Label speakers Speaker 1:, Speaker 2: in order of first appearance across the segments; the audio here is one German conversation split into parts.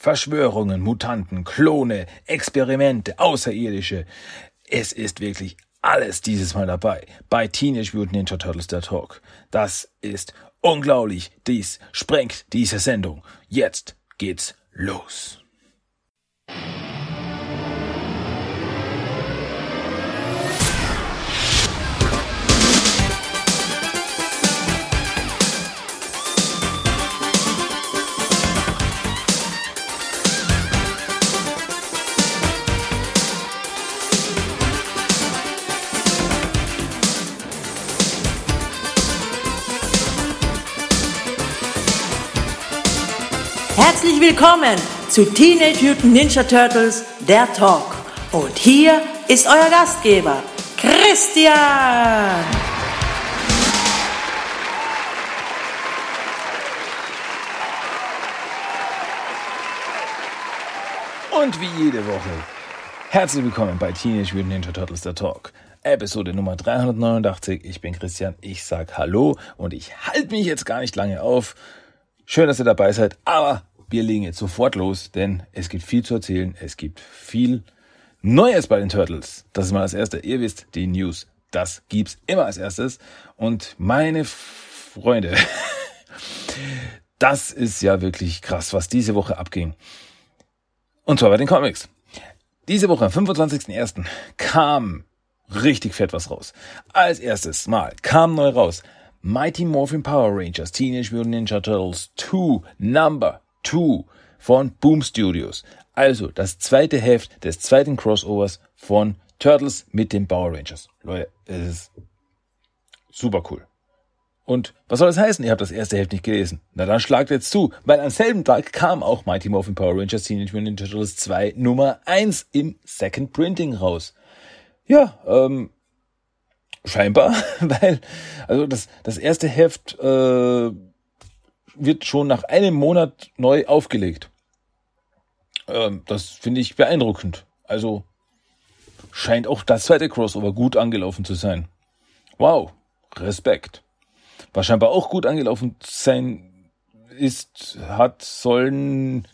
Speaker 1: Verschwörungen, Mutanten, Klone, Experimente, Außerirdische. Es ist wirklich alles dieses Mal dabei bei Teenage Mutant Ninja Turtles der Talk. Das ist unglaublich. Dies sprengt diese Sendung. Jetzt geht's los.
Speaker 2: Herzlich willkommen zu Teenage Mutant Ninja Turtles, der Talk. Und hier ist euer Gastgeber, Christian.
Speaker 1: Und wie jede Woche, herzlich willkommen bei Teenage Mutant Ninja Turtles der Talk. Episode Nummer 389. Ich bin Christian, ich sag Hallo und ich halte mich jetzt gar nicht lange auf. Schön, dass ihr dabei seid, aber wir legen jetzt sofort los, denn es gibt viel zu erzählen. Es gibt viel Neues bei den Turtles. Das ist mal das Erste. Ihr wisst, die News, das gibt's immer als erstes. Und meine Freunde, das ist ja wirklich krass, was diese Woche abging. Und zwar bei den Comics. Diese Woche, am 25.01., kam richtig fett was raus. Als erstes Mal kam neu raus Mighty Morphin Power Rangers Teenage Mutant Ninja Turtles 2 Number 2 von Boom Studios. Also das zweite Heft des zweiten Crossovers von Turtles mit den Power Rangers. Leute, es ist super cool. Und was soll das heißen? Ihr habt das erste Heft nicht gelesen. Na dann schlagt jetzt zu, weil am selben Tag kam auch Mighty Morphin Power Rangers Teenage Mutant Ninja Turtles 2 Nummer 1 im Second Printing raus. Ja, ähm, scheinbar, weil, also das, das erste Heft äh, wird schon nach einem Monat neu aufgelegt. Ähm, das finde ich beeindruckend. Also scheint auch das zweite Crossover gut angelaufen zu sein. Wow, Respekt. Was scheinbar auch gut angelaufen sein ist, hat sollen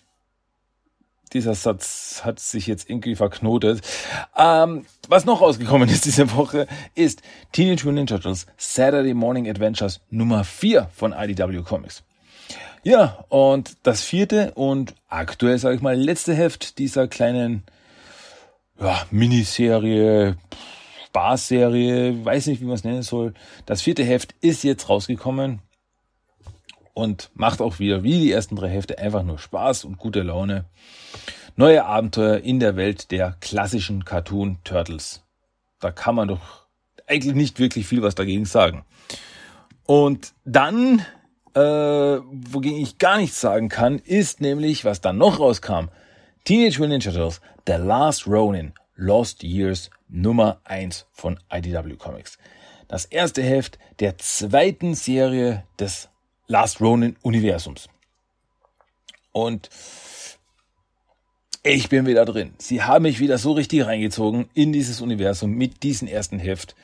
Speaker 1: dieser Satz hat sich jetzt irgendwie verknotet. Ähm, was noch rausgekommen ist diese Woche, ist Teenage Mutant Ninja Turtles Saturday Morning Adventures Nummer 4 von IDW Comics. Ja, und das vierte und aktuell, sage ich mal, letzte Heft dieser kleinen ja, Miniserie, Spaßserie, weiß nicht, wie man es nennen soll. Das vierte Heft ist jetzt rausgekommen und macht auch wieder, wie die ersten drei Hefte, einfach nur Spaß und gute Laune. Neue Abenteuer in der Welt der klassischen Cartoon Turtles. Da kann man doch eigentlich nicht wirklich viel was dagegen sagen. Und dann äh, wogegen ich gar nichts sagen kann, ist nämlich, was dann noch rauskam. Teenage Mutant Ninja Turtles, The Last Ronin, Lost Years Nummer 1 von IDW Comics. Das erste Heft der zweiten Serie des Last Ronin Universums. Und ich bin wieder drin. Sie haben mich wieder so richtig reingezogen in dieses Universum mit diesem ersten Heft,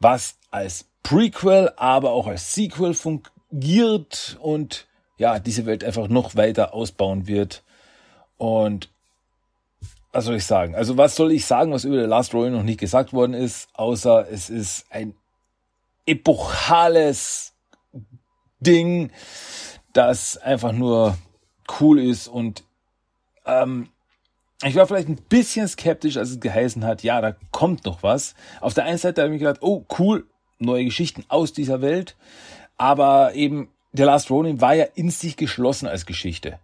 Speaker 1: was als Prequel, aber auch als Sequel fun giert und ja, diese Welt einfach noch weiter ausbauen wird. Und was soll ich sagen? Also was soll ich sagen, was über The Last Royal noch nicht gesagt worden ist, außer es ist ein epochales Ding, das einfach nur cool ist und ähm, ich war vielleicht ein bisschen skeptisch, als es geheißen hat, ja, da kommt noch was. Auf der einen Seite habe ich mir gedacht, oh cool, neue Geschichten aus dieser Welt. Aber eben, The Last Ronin war ja in sich geschlossen als Geschichte.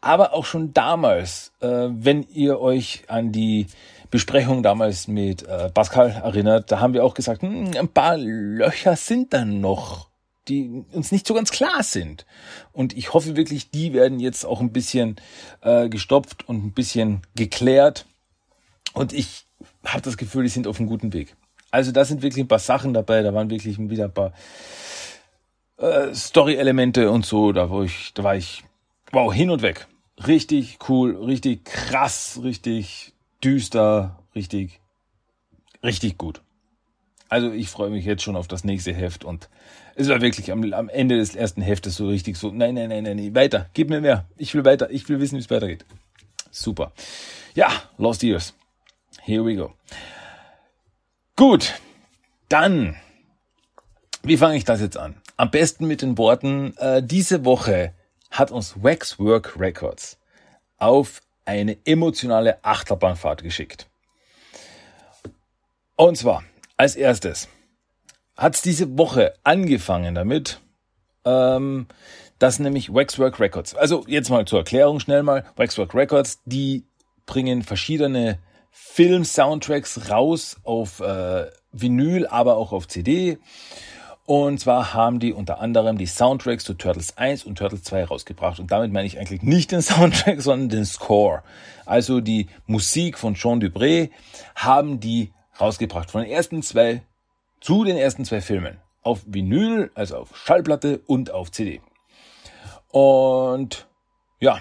Speaker 1: Aber auch schon damals, äh, wenn ihr euch an die Besprechung damals mit äh, Pascal erinnert, da haben wir auch gesagt, hm, ein paar Löcher sind dann noch, die uns nicht so ganz klar sind. Und ich hoffe wirklich, die werden jetzt auch ein bisschen äh, gestopft und ein bisschen geklärt. Und ich habe das Gefühl, die sind auf einem guten Weg. Also da sind wirklich ein paar Sachen dabei, da waren wirklich wieder ein paar äh, Story-Elemente und so, da wo ich, da war ich, wow, hin und weg. Richtig cool, richtig krass, richtig düster, richtig, richtig gut. Also ich freue mich jetzt schon auf das nächste Heft und Es war wirklich am, am Ende des ersten Heftes so richtig so, nein, nein, nein, nein, nein, weiter, gib mir mehr. Ich will weiter, ich will wissen, wie es weitergeht. Super. Ja, Lost Years. Here we go. Gut, dann, wie fange ich das jetzt an? Am besten mit den Worten, äh, diese Woche hat uns Waxwork Records auf eine emotionale Achterbahnfahrt geschickt. Und zwar, als erstes, hat es diese Woche angefangen damit, ähm, dass nämlich Waxwork Records, also jetzt mal zur Erklärung schnell mal, Waxwork Records, die bringen verschiedene Film-Soundtracks raus auf äh, Vinyl, aber auch auf CD. Und zwar haben die unter anderem die Soundtracks zu Turtles 1 und Turtles 2 rausgebracht. Und damit meine ich eigentlich nicht den Soundtrack, sondern den Score. Also die Musik von Jean Dubré haben die rausgebracht. Von den ersten zwei zu den ersten zwei Filmen. Auf Vinyl, also auf Schallplatte und auf CD. Und ja,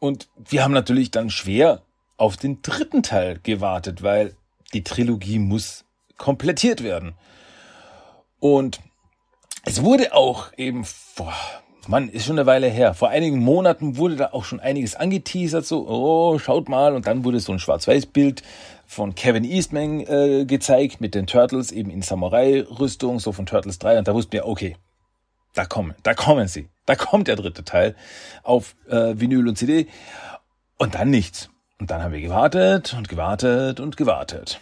Speaker 1: und wir haben natürlich dann schwer auf den dritten Teil gewartet, weil die Trilogie muss komplettiert werden. Und es wurde auch eben vor, Mann, ist schon eine Weile her. Vor einigen Monaten wurde da auch schon einiges angeteasert, so, oh, schaut mal. Und dann wurde so ein Schwarz-Weiß-Bild von Kevin Eastman äh, gezeigt mit den Turtles eben in Samurai-Rüstung, so von Turtles 3. Und da wussten wir, okay, da kommen, da kommen sie. Da kommt der dritte Teil auf äh, Vinyl und CD. Und dann nichts. Und dann haben wir gewartet und gewartet und gewartet.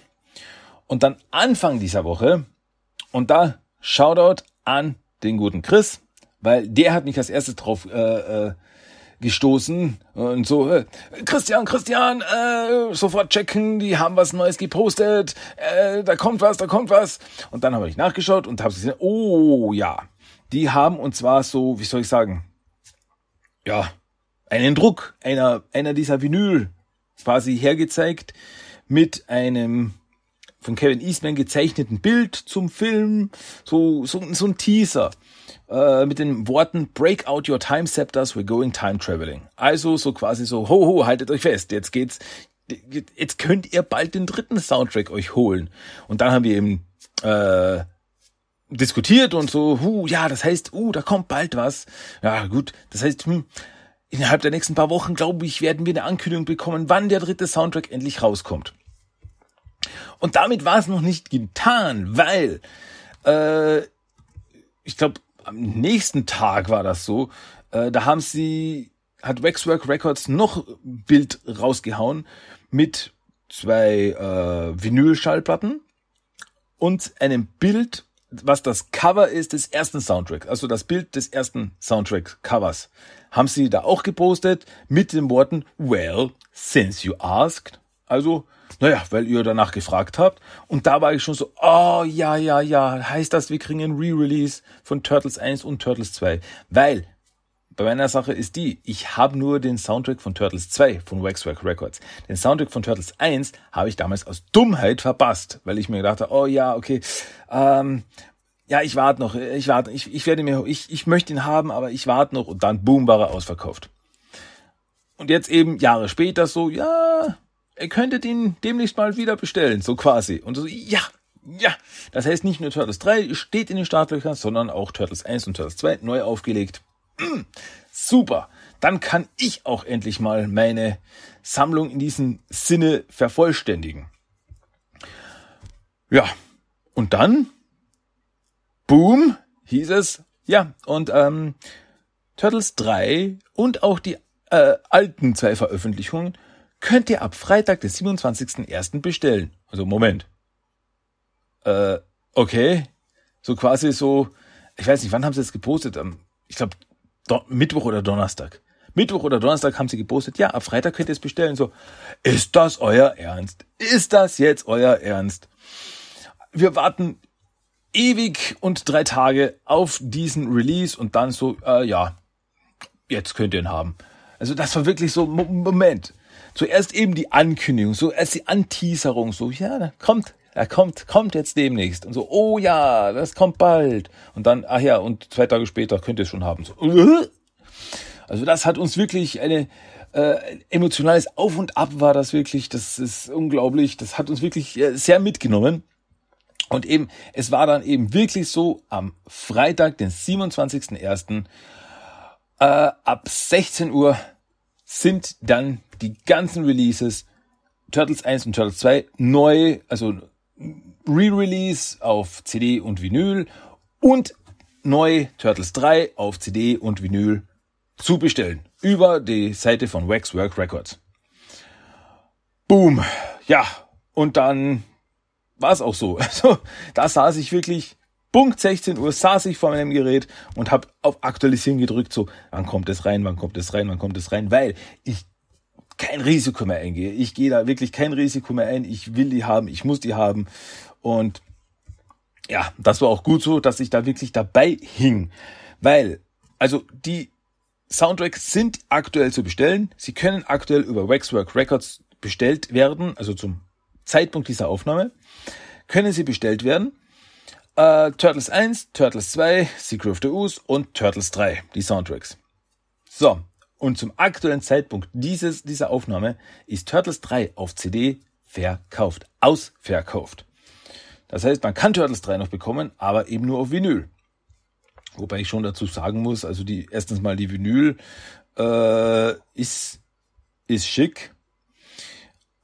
Speaker 1: Und dann Anfang dieser Woche, und da Shoutout an den guten Chris, weil der hat mich als erstes drauf äh, äh, gestoßen und so, äh, Christian, Christian, äh, sofort checken, die haben was Neues gepostet, äh, da kommt was, da kommt was. Und dann habe ich nachgeschaut und habe gesehen, oh ja, die haben und zwar so, wie soll ich sagen, ja, einen Druck einer, einer dieser Vinyl quasi hergezeigt mit einem von Kevin Eastman gezeichneten Bild zum Film, so, so, so ein Teaser äh, mit den Worten Break out your time scepters, we're going time traveling. Also so quasi so, ho ho, haltet euch fest, jetzt geht's, jetzt könnt ihr bald den dritten Soundtrack euch holen. Und dann haben wir eben äh, diskutiert und so, hu, ja, das heißt, uh, da kommt bald was. Ja, gut, das heißt, hm, innerhalb der nächsten paar Wochen, glaube ich, werden wir eine Ankündigung bekommen, wann der dritte Soundtrack endlich rauskommt. Und damit war es noch nicht getan, weil äh, ich glaube, am nächsten Tag war das so. Äh, da haben sie, hat Waxwork Records noch Bild rausgehauen mit zwei äh, Vinyl-Schallplatten und einem Bild, was das Cover ist des ersten Soundtracks, also das Bild des ersten Soundtrack-Covers, haben sie da auch gepostet mit den Worten Well, since you asked. Also naja, weil ihr danach gefragt habt. Und da war ich schon so, oh ja, ja, ja, heißt das, wir kriegen ein Re-Release von Turtles 1 und Turtles 2. Weil bei meiner Sache ist die, ich habe nur den Soundtrack von Turtles 2 von Waxwork Records. Den Soundtrack von Turtles 1 habe ich damals aus Dummheit verpasst, weil ich mir gedacht habe, oh ja, okay, ähm, ja, ich warte noch, ich warte, ich, ich werde mir, ich, ich möchte ihn haben, aber ich warte noch und dann boom, war er ausverkauft. Und jetzt eben Jahre später so, ja, ihr könntet ihn demnächst mal wieder bestellen, so quasi. Und so, ja, ja. Das heißt nicht nur Turtles 3 steht in den Startlöchern, sondern auch Turtles 1 und Turtles 2 neu aufgelegt. Mm, super. Dann kann ich auch endlich mal meine Sammlung in diesem Sinne vervollständigen. Ja. Und dann, boom, hieß es, ja, und ähm, Turtles 3 und auch die äh, alten zwei Veröffentlichungen könnt ihr ab Freitag, des 27.01. bestellen. Also Moment. Äh, okay. So quasi so, ich weiß nicht, wann haben sie es gepostet? Ich glaube, Mittwoch oder Donnerstag. Mittwoch oder Donnerstag haben sie gepostet, ja, ab Freitag könnt ihr es bestellen. So, ist das euer Ernst? Ist das jetzt euer Ernst? Wir warten ewig und drei Tage auf diesen Release und dann so, äh, ja, jetzt könnt ihr ihn haben. Also das war wirklich so, Moment zuerst eben die Ankündigung, so erst die Anteaserung, so, ja, kommt, er kommt, kommt jetzt demnächst. Und so, oh ja, das kommt bald. Und dann, ach ja, und zwei Tage später könnt ihr es schon haben. So, also das hat uns wirklich eine äh, emotionales Auf und Ab war das wirklich. Das ist unglaublich. Das hat uns wirklich äh, sehr mitgenommen. Und eben, es war dann eben wirklich so, am Freitag, den 27.01., äh, ab 16 Uhr sind dann die ganzen Releases Turtles 1 und Turtles 2 neu, also Re-Release auf CD und Vinyl und neu Turtles 3 auf CD und Vinyl zu bestellen. Über die Seite von Waxwork Records. Boom. Ja. Und dann war es auch so. Also, da saß ich wirklich, Punkt 16 Uhr saß ich vor meinem Gerät und habe auf Aktualisieren gedrückt, so, wann kommt es rein, wann kommt es rein, wann kommt es rein, weil ich kein Risiko mehr eingehe. Ich gehe da wirklich kein Risiko mehr ein. Ich will die haben, ich muss die haben. Und ja, das war auch gut so, dass ich da wirklich dabei hing. Weil, also die Soundtracks sind aktuell zu bestellen. Sie können aktuell über Waxwork Records bestellt werden, also zum Zeitpunkt dieser Aufnahme, können sie bestellt werden. Äh, Turtles 1, Turtles 2, Secret of the Ooze und Turtles 3, die Soundtracks. So, und zum aktuellen Zeitpunkt dieses, dieser Aufnahme ist Turtles 3 auf CD verkauft, ausverkauft. Das heißt, man kann Turtles 3 noch bekommen, aber eben nur auf Vinyl. Wobei ich schon dazu sagen muss, also die erstens mal die Vinyl äh, ist ist schick,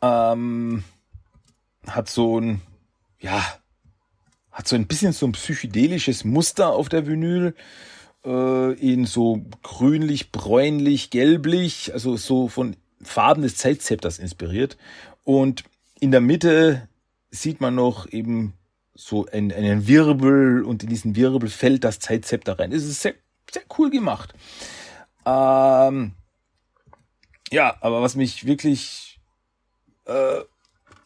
Speaker 1: ähm, hat so ein ja hat so ein bisschen so ein psychedelisches Muster auf der Vinyl äh, in so grünlich, bräunlich, gelblich, also so von Farben des Zeitzepters inspiriert. Und in der Mitte sieht man noch eben so einen, einen Wirbel und in diesen Wirbel fällt das Zeitzepter rein. Es ist sehr, sehr cool gemacht. Ähm, ja, aber was mich wirklich äh,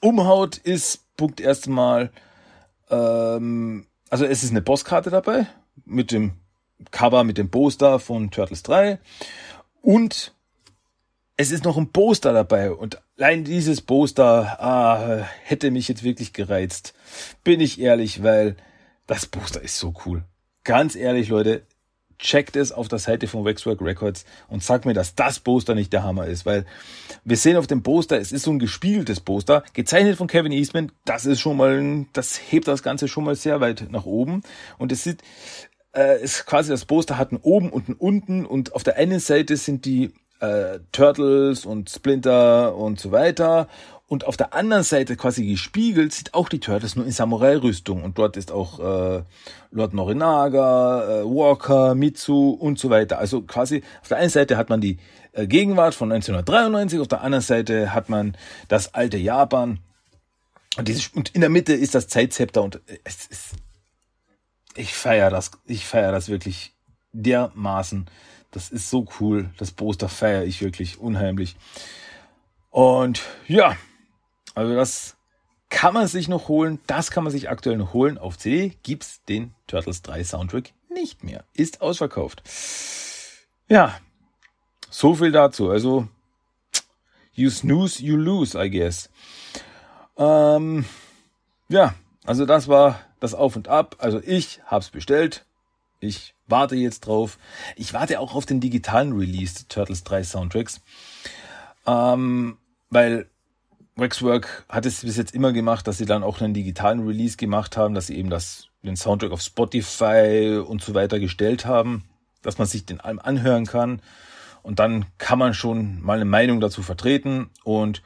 Speaker 1: umhaut, ist Punkt erstmal, ähm, also es ist eine Postkarte dabei mit dem Cover mit dem Poster von Turtles 3 und es ist noch ein Poster dabei und allein dieses Poster ah, hätte mich jetzt wirklich gereizt. Bin ich ehrlich, weil das Poster ist so cool. Ganz ehrlich, Leute, checkt es auf der Seite von Waxwork Records und sagt mir, dass das Poster nicht der Hammer ist, weil wir sehen auf dem Poster, es ist so ein gespieltes Poster, gezeichnet von Kevin Eastman, das ist schon mal, das hebt das Ganze schon mal sehr weit nach oben. Und es sieht, äh, ist quasi das Poster hat einen oben und einen unten. Und auf der einen Seite sind die äh, Turtles und Splinter und so weiter und auf der anderen Seite quasi gespiegelt sind auch die Turtles nur in Samurai-Rüstung und dort ist auch äh, Lord Norinaga, äh, Walker, Mitsu und so weiter. Also quasi auf der einen Seite hat man die äh, Gegenwart von 1993, auf der anderen Seite hat man das alte Japan und, dieses, und in der Mitte ist das Zeitzepter und äh, es ist ich feiere das, ich feiere das wirklich dermaßen. Das ist so cool. Das Poster feiere ich wirklich unheimlich. Und ja, also das kann man sich noch holen. Das kann man sich aktuell noch holen. Auf CD gibt's den Turtles 3 Soundtrack nicht mehr. Ist ausverkauft. Ja, so viel dazu. Also, you snooze, you lose, I guess. Ähm, ja, also das war das Auf und Ab. Also ich hab's bestellt. Ich warte jetzt drauf. Ich warte auch auf den digitalen Release Turtles 3 Soundtracks. Ähm, weil Waxwork hat es bis jetzt immer gemacht, dass sie dann auch einen digitalen Release gemacht haben, dass sie eben das, den Soundtrack auf Spotify und so weiter gestellt haben, dass man sich den allem anhören kann. Und dann kann man schon mal eine Meinung dazu vertreten. Und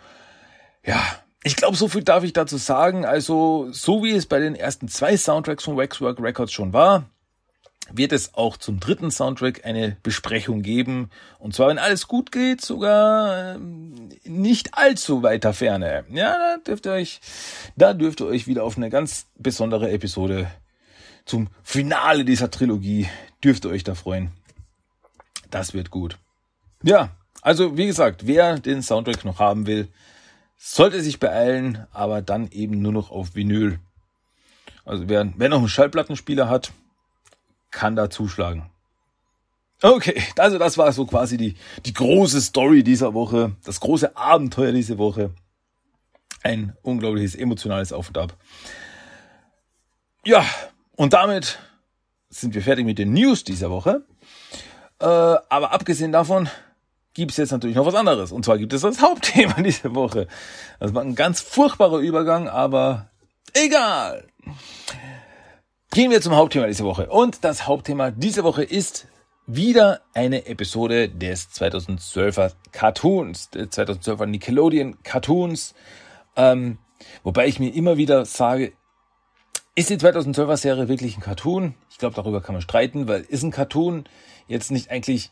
Speaker 1: ja, ich glaube, so viel darf ich dazu sagen. Also, so wie es bei den ersten zwei Soundtracks von Waxwork Records schon war, wird es auch zum dritten Soundtrack eine Besprechung geben. Und zwar, wenn alles gut geht, sogar äh, nicht allzu weiter Ferne. Ja, da dürft ihr euch, da dürft ihr euch wieder auf eine ganz besondere Episode zum Finale dieser Trilogie dürft ihr euch da freuen. Das wird gut. Ja, also wie gesagt, wer den Soundtrack noch haben will, sollte sich beeilen, aber dann eben nur noch auf Vinyl. Also wer, wer noch einen Schallplattenspieler hat, kann da zuschlagen. Okay, also das war so quasi die, die große Story dieser Woche, das große Abenteuer diese Woche. Ein unglaubliches emotionales Auf und Ab. Ja, und damit sind wir fertig mit den News dieser Woche. Äh, aber abgesehen davon gibt es jetzt natürlich noch was anderes. Und zwar gibt es das Hauptthema diese Woche. Das war ein ganz furchtbarer Übergang, aber egal. Gehen wir zum Hauptthema dieser Woche. Und das Hauptthema dieser Woche ist wieder eine Episode des 2012er Cartoons, des 2012er Nickelodeon Cartoons. Ähm, wobei ich mir immer wieder sage, ist die 2012er Serie wirklich ein Cartoon? Ich glaube, darüber kann man streiten, weil ist ein Cartoon jetzt nicht eigentlich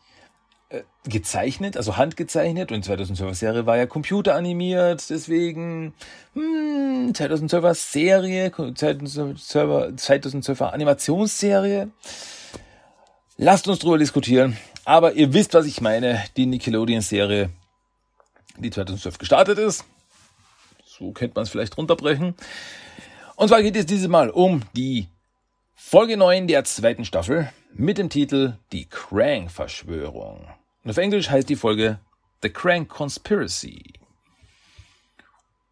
Speaker 1: äh, gezeichnet, also handgezeichnet und 2012er Serie war ja computeranimiert, deswegen hm, 2012er Serie, 2012er, 2012er Animationsserie. Lasst uns drüber diskutieren, aber ihr wisst, was ich meine, die Nickelodeon-Serie, die 2012 gestartet ist. So könnte man es vielleicht runterbrechen. Und zwar geht es dieses Mal um die Folge 9 der zweiten Staffel mit dem Titel Die Krang-Verschwörung. Und auf Englisch heißt die Folge The Krang Conspiracy.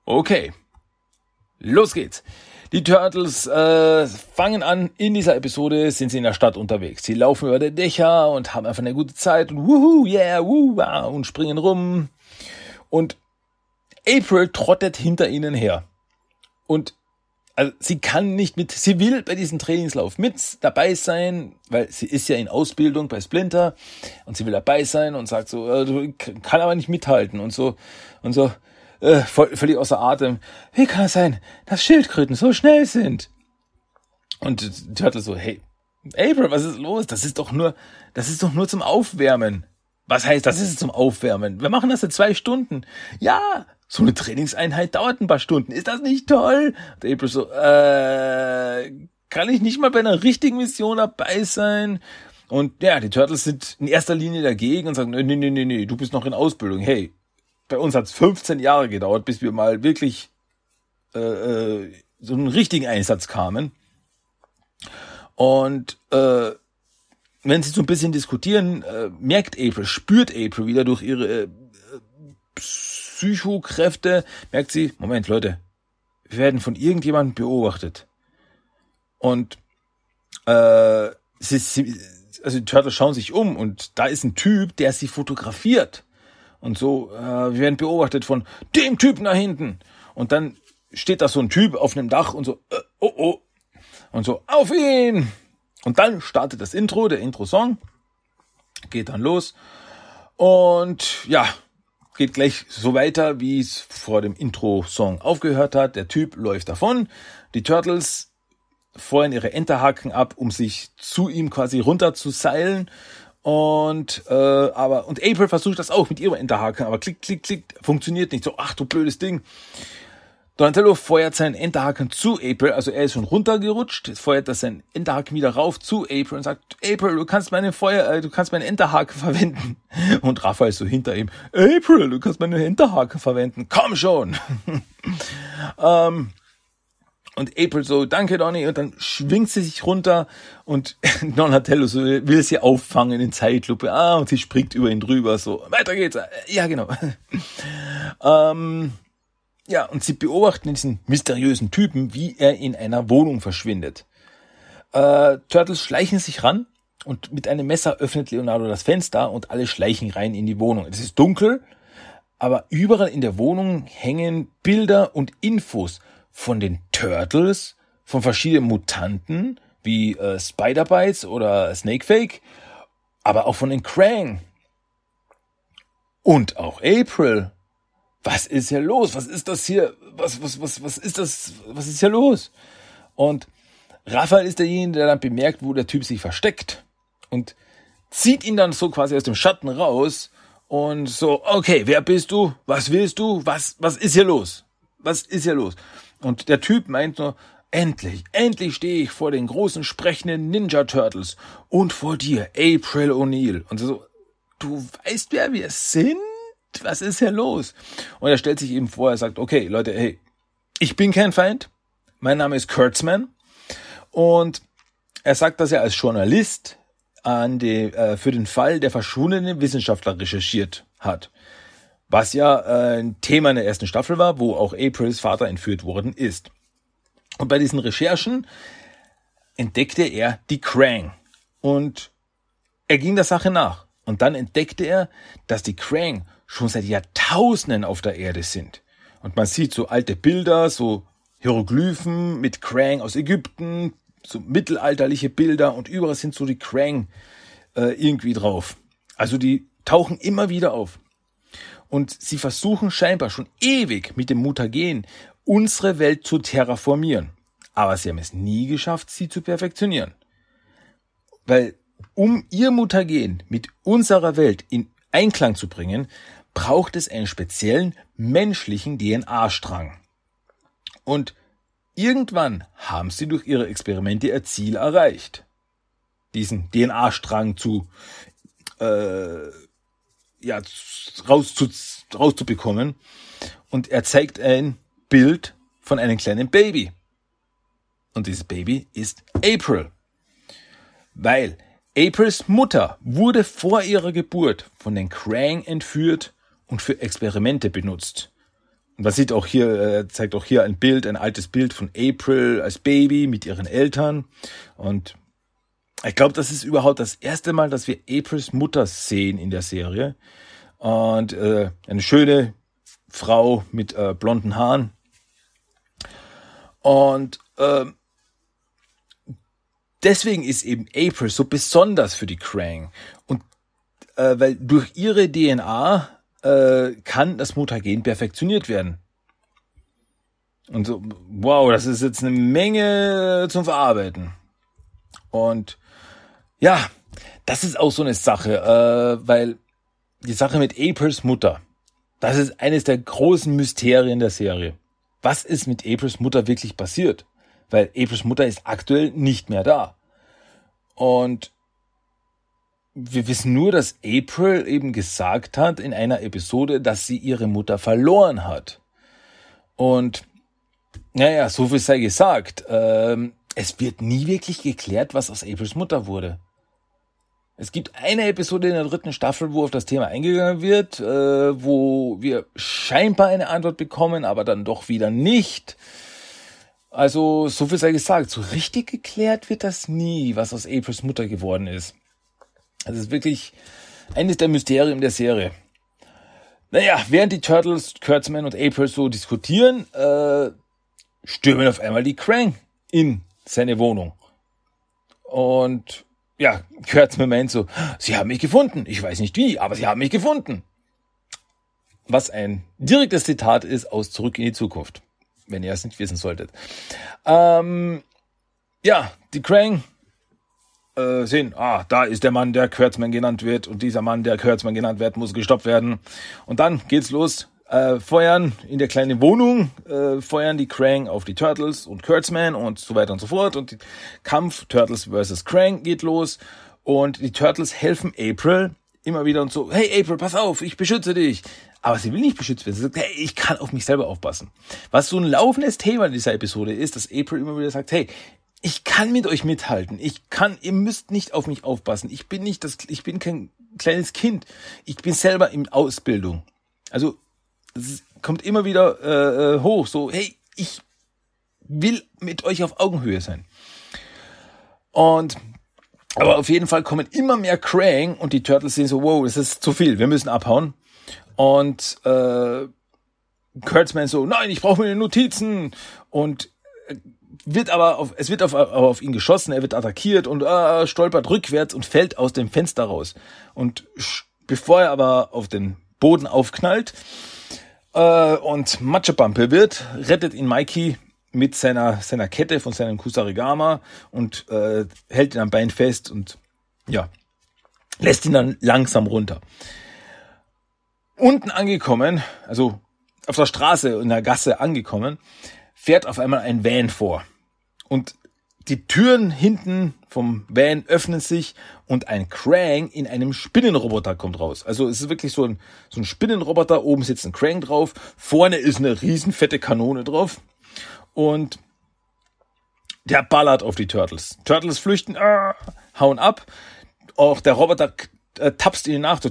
Speaker 1: Okay, los geht's. Die Turtles äh, fangen an, in dieser Episode sind sie in der Stadt unterwegs. Sie laufen über die Dächer und haben einfach eine gute Zeit und wuhu, yeah, wuhu, und springen rum. Und April trottet hinter ihnen her. Und also sie kann nicht mit, sie will bei diesem Trainingslauf mit dabei sein, weil sie ist ja in Ausbildung bei Splinter und sie will dabei sein und sagt so, äh, kann aber nicht mithalten und so und so äh, voll, völlig außer Atem. Wie kann es sein, dass Schildkröten so schnell sind? Und Turtle so, hey, April, was ist los? Das ist doch nur, das ist doch nur zum Aufwärmen. Was heißt, das ist zum Aufwärmen? Wir machen das in zwei Stunden. Ja, so eine Trainingseinheit dauert ein paar Stunden. Ist das nicht toll? Und April so, äh, kann ich nicht mal bei einer richtigen Mission dabei sein? Und ja, die Turtles sind in erster Linie dagegen und sagen, nee, nee, nee, nee, du bist noch in Ausbildung. Hey, bei uns hat's 15 Jahre gedauert, bis wir mal wirklich äh, äh, so einen richtigen Einsatz kamen. Und äh, wenn sie so ein bisschen diskutieren, äh, merkt April, spürt April wieder durch ihre äh, Psychokräfte, merkt sie, Moment Leute, wir werden von irgendjemandem beobachtet. Und äh, sie, sie, also die Turtles schauen sich um und da ist ein Typ, der sie fotografiert. Und so, äh, wir werden beobachtet von dem Typen da hinten. Und dann steht da so ein Typ auf einem Dach und so, äh, oh oh. Und so, auf ihn! Und dann startet das Intro, der Intro-Song. Geht dann los. Und ja, geht gleich so weiter, wie es vor dem Intro-Song aufgehört hat. Der Typ läuft davon. Die Turtles feuern ihre Enterhaken ab, um sich zu ihm quasi runter zu seilen. Und äh, aber und April versucht das auch mit ihrem Enterhaken, aber klick, klick, klick, funktioniert nicht. So, ach du blödes Ding. Donatello feuert seinen Enterhaken zu April, also er ist schon runtergerutscht, jetzt feuert er seinen Enterhaken wieder rauf zu April und sagt, April, du kannst meine Feuer, äh, du kannst meinen Enterhaken verwenden. Und Raphael ist so hinter ihm, April, du kannst meine Enterhaken verwenden, komm schon. ähm, und April so, danke Donny, und dann schwingt sie sich runter und Donatello so, will sie auffangen in Zeitlupe, ah, und sie springt über ihn drüber, so, weiter geht's, ja genau. ähm, ja, und sie beobachten diesen mysteriösen Typen, wie er in einer Wohnung verschwindet. Äh, Turtles schleichen sich ran und mit einem Messer öffnet Leonardo das Fenster und alle schleichen rein in die Wohnung. Es ist dunkel, aber überall in der Wohnung hängen Bilder und Infos von den Turtles, von verschiedenen Mutanten wie äh, Spider-Bites oder Snakefake, aber auch von den Krang. Und auch April was ist hier los? Was ist das hier? Was, was, was, was ist das? Was ist hier los? Und Raphael ist derjenige, der dann bemerkt, wo der Typ sich versteckt und zieht ihn dann so quasi aus dem Schatten raus und so, okay, wer bist du? Was willst du? Was, was ist hier los? Was ist hier los? Und der Typ meint nur, endlich, endlich stehe ich vor den großen sprechenden Ninja Turtles und vor dir, April O'Neil. Und so, du weißt, wer wir sind? Was ist hier los? Und er stellt sich eben vor, er sagt, okay, Leute, hey, ich bin kein Feind. Mein Name ist Kurtzman. Und er sagt, dass er als Journalist an die, äh, für den Fall der verschwundenen Wissenschaftler recherchiert hat. Was ja äh, ein Thema in der ersten Staffel war, wo auch Aprils Vater entführt worden ist. Und bei diesen Recherchen entdeckte er die Krang. Und er ging der Sache nach. Und dann entdeckte er, dass die Krang schon seit Jahrtausenden auf der Erde sind. Und man sieht so alte Bilder, so Hieroglyphen mit Krang aus Ägypten, so mittelalterliche Bilder und überall sind so die Krang äh, irgendwie drauf. Also die tauchen immer wieder auf. Und sie versuchen scheinbar schon ewig mit dem Mutagen unsere Welt zu terraformieren. Aber sie haben es nie geschafft, sie zu perfektionieren. Weil um ihr Mutagen mit unserer Welt in Einklang zu bringen, braucht es einen speziellen menschlichen DNA-Strang. Und irgendwann haben sie durch ihre Experimente ihr Ziel erreicht. Diesen DNA-Strang zu, äh, ja, raus zu, rauszubekommen. Und er zeigt ein Bild von einem kleinen Baby. Und dieses Baby ist April. Weil Aprils Mutter wurde vor ihrer Geburt von den Krang entführt und für Experimente benutzt. Und man sieht auch hier, äh, zeigt auch hier ein Bild, ein altes Bild von April als Baby mit ihren Eltern. Und ich glaube, das ist überhaupt das erste Mal, dass wir Aprils Mutter sehen in der Serie. Und äh, eine schöne Frau mit äh, blonden Haaren. Und äh, deswegen ist eben April so besonders für die Krang. Und äh, weil durch ihre DNA äh, kann das Mutagen perfektioniert werden. Und so, wow, das ist jetzt eine Menge zum Verarbeiten. Und ja, das ist auch so eine Sache, äh, weil die Sache mit Aprils Mutter, das ist eines der großen Mysterien der Serie. Was ist mit Aprils Mutter wirklich passiert? Weil Aprils Mutter ist aktuell nicht mehr da. Und wir wissen nur, dass April eben gesagt hat in einer Episode, dass sie ihre Mutter verloren hat. Und naja, so viel sei gesagt. Ähm, es wird nie wirklich geklärt, was aus Aprils Mutter wurde. Es gibt eine Episode in der dritten Staffel, wo auf das Thema eingegangen wird, äh, wo wir scheinbar eine Antwort bekommen, aber dann doch wieder nicht. Also, so viel sei gesagt, so richtig geklärt wird das nie, was aus Aprils Mutter geworden ist. Das ist wirklich eines der Mysterien der Serie. Naja, während die Turtles, Kurtzman und April so diskutieren, äh, stürmen auf einmal die Krang in seine Wohnung. Und ja, Kurtzman meint so, sie haben mich gefunden. Ich weiß nicht wie, aber sie haben mich gefunden. Was ein direktes Zitat ist aus Zurück in die Zukunft. Wenn ihr es nicht wissen solltet. Ähm, ja, die Krang äh, sehen, ah, da ist der Mann, der Kurtzman genannt wird und dieser Mann, der Kurtzman genannt wird, muss gestoppt werden. Und dann geht's los. Äh, feuern in der kleinen Wohnung, äh, feuern die Krang auf die Turtles und Kurtzman und so weiter und so fort. Und die Kampf Turtles versus Krang geht los. Und die Turtles helfen April immer wieder und so, hey April, pass auf, ich beschütze dich. Aber sie will nicht beschützt werden. Sie sagt, hey, ich kann auf mich selber aufpassen. Was so ein laufendes Thema in dieser Episode ist, dass April immer wieder sagt, hey, ich kann mit euch mithalten. Ich kann, ihr müsst nicht auf mich aufpassen. Ich bin nicht das, ich bin kein kleines Kind. Ich bin selber in Ausbildung. Also, es kommt immer wieder äh, äh, hoch, so, hey, ich will mit euch auf Augenhöhe sein. Und aber auf jeden Fall kommen immer mehr Krang und die Turtles sehen so, wow, das ist zu viel, wir müssen abhauen. Und äh, Kurtzman so, nein, ich brauche meine Notizen. Und äh, wird aber auf, es wird auf, auf ihn geschossen, er wird attackiert und äh, stolpert rückwärts und fällt aus dem Fenster raus. Und bevor er aber auf den Boden aufknallt äh, und Matschebampe wird, rettet ihn Mikey mit seiner, seiner Kette von seinem Kusarigama und äh, hält ihn am Bein fest und ja, lässt ihn dann langsam runter. Unten angekommen, also auf der Straße in der Gasse angekommen, fährt auf einmal ein Van vor. Und die Türen hinten vom Van öffnen sich und ein Krang in einem Spinnenroboter kommt raus. Also es ist wirklich so ein, so ein Spinnenroboter, oben sitzt ein Krang drauf, vorne ist eine riesen fette Kanone drauf und der ballert auf die Turtles. Turtles flüchten, äh, hauen ab. Auch der Roboter äh, tapst ihnen nach, so,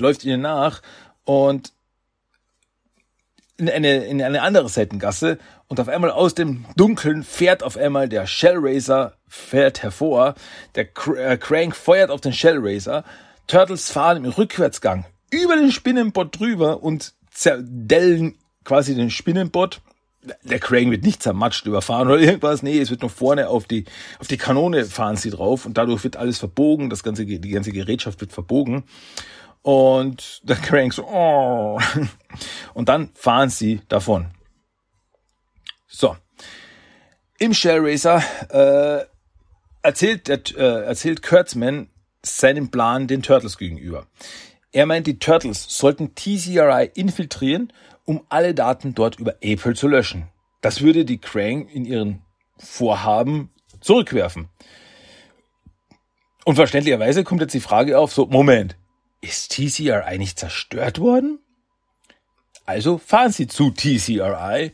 Speaker 1: läuft ihnen nach und in eine, in eine andere Seitengasse und auf einmal aus dem Dunkeln fährt auf einmal der Shellraiser fährt hervor. Der äh, Crank feuert auf den Shellraiser. Turtles fahren im Rückwärtsgang über den Spinnenbot drüber und zerdellen quasi den Spinnenbot der Krang wird nicht zermatscht, überfahren oder irgendwas. Nee, es wird nur vorne auf die, auf die Kanone fahren sie drauf und dadurch wird alles verbogen. Das ganze, die ganze Gerätschaft wird verbogen. Und der Krang so, oh. Und dann fahren sie davon. So. Im Shell Racer äh, erzählt, äh, erzählt Kurtzman seinen Plan den Turtles gegenüber. Er meint, die Turtles sollten TCRI infiltrieren, um alle Daten dort über April zu löschen. Das würde die Krang in ihren Vorhaben zurückwerfen. Und verständlicherweise kommt jetzt die Frage auf, so, Moment, ist TCRI nicht zerstört worden? Also fahren Sie zu TCRI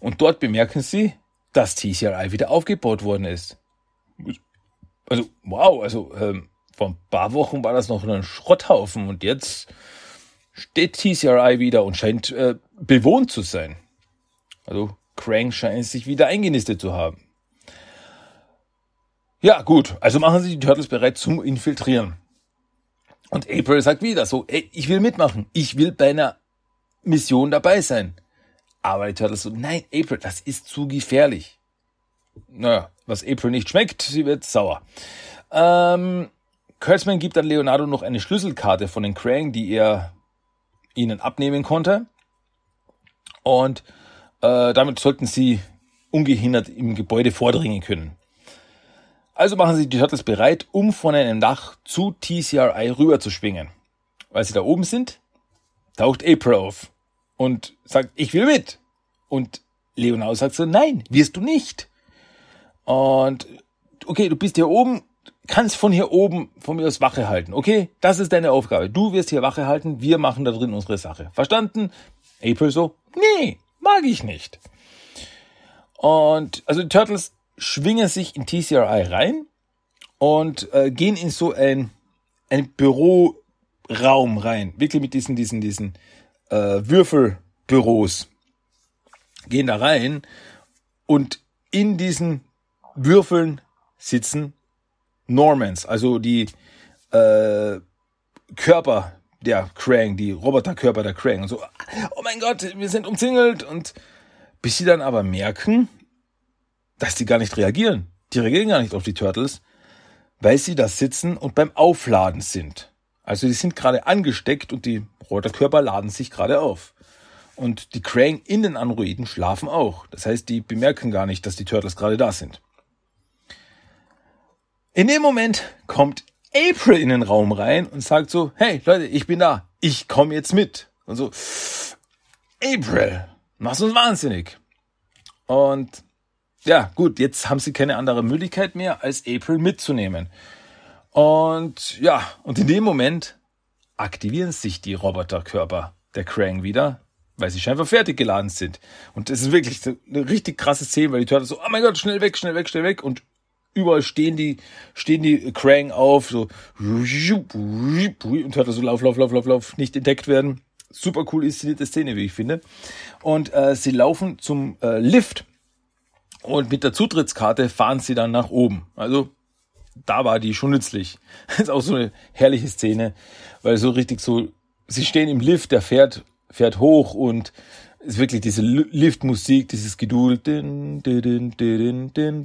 Speaker 1: und dort bemerken Sie, dass TCRI wieder aufgebaut worden ist. Also, wow, also ähm, vor ein paar Wochen war das noch ein Schrotthaufen und jetzt steht TCRI wieder und scheint äh, bewohnt zu sein. Also Krang scheint sich wieder eingenistet zu haben. Ja, gut, also machen Sie die Turtles bereit zum Infiltrieren. Und April sagt wieder so, ey, ich will mitmachen, ich will bei einer Mission dabei sein. Aber die Turtles so, nein, April, das ist zu gefährlich. Naja, was April nicht schmeckt, sie wird sauer. Ähm, Kurtzman gibt dann Leonardo noch eine Schlüsselkarte von den Krang, die er ihnen abnehmen konnte. Und äh, damit sollten sie ungehindert im Gebäude vordringen können. Also machen sie die Turtles bereit, um von einem Dach zu TCRI rüber zu schwingen. Weil sie da oben sind, taucht April auf und sagt, ich will mit. Und Leonardo sagt so, nein, wirst du nicht. Und okay, du bist hier oben, kannst von hier oben von mir aus Wache halten. Okay, das ist deine Aufgabe. Du wirst hier Wache halten, wir machen da drin unsere Sache. Verstanden? April so, nee, mag ich nicht. Und also die Turtles schwingen sich in TCRI rein und äh, gehen in so ein, ein Büroraum rein. Wirklich mit diesen, diesen, diesen äh, Würfelbüros. Gehen da rein und in diesen Würfeln sitzen Normans, also die äh, Körper der Krang, die Roboterkörper der Krang. Und so, oh mein Gott, wir sind umzingelt. Und bis sie dann aber merken, dass die gar nicht reagieren. Die reagieren gar nicht auf die Turtles, weil sie da sitzen und beim Aufladen sind. Also die sind gerade angesteckt und die Roboterkörper laden sich gerade auf. Und die Krang in den Androiden schlafen auch. Das heißt, die bemerken gar nicht, dass die Turtles gerade da sind. In dem Moment kommt April in den Raum rein und sagt so, hey Leute, ich bin da, ich komme jetzt mit. Und so, April, machst uns wahnsinnig. Und ja, gut, jetzt haben sie keine andere Möglichkeit mehr, als April mitzunehmen. Und ja, und in dem Moment aktivieren sich die Roboterkörper der Krang wieder, weil sie scheinbar fertig geladen sind. Und das ist wirklich eine richtig krasse Szene, weil die Turtles so, oh mein Gott, schnell weg, schnell weg, schnell weg. Und überall stehen die, stehen die Krang auf, so, und hört so Lauf, Lauf, Lauf, Lauf, Lauf, nicht entdeckt werden. Super cool inszenierte Szene, wie ich finde. Und äh, sie laufen zum äh, Lift und mit der Zutrittskarte fahren sie dann nach oben. Also da war die schon nützlich. Das ist auch so eine herrliche Szene, weil so richtig so, sie stehen im Lift, der fährt, fährt hoch und ist wirklich diese Liftmusik, dieses din, din,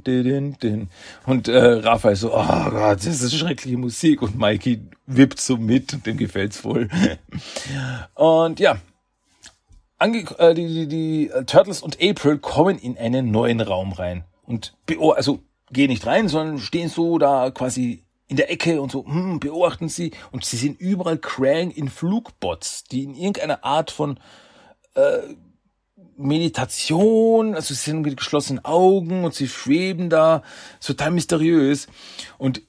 Speaker 1: din, din. Und äh, Raphael so, oh Gott, das ist schreckliche Musik. Und Mikey wippt so mit und dem gefällt's voll. und ja, Ange äh, die, die, die Turtles und April kommen in einen neuen Raum rein. Und also gehen nicht rein, sondern stehen so da quasi in der Ecke und so, hm, beobachten sie. Und sie sehen überall Krang in Flugbots, die in irgendeiner Art von äh, Meditation, also sie sind mit geschlossenen Augen und sie schweben da, total mysteriös. Und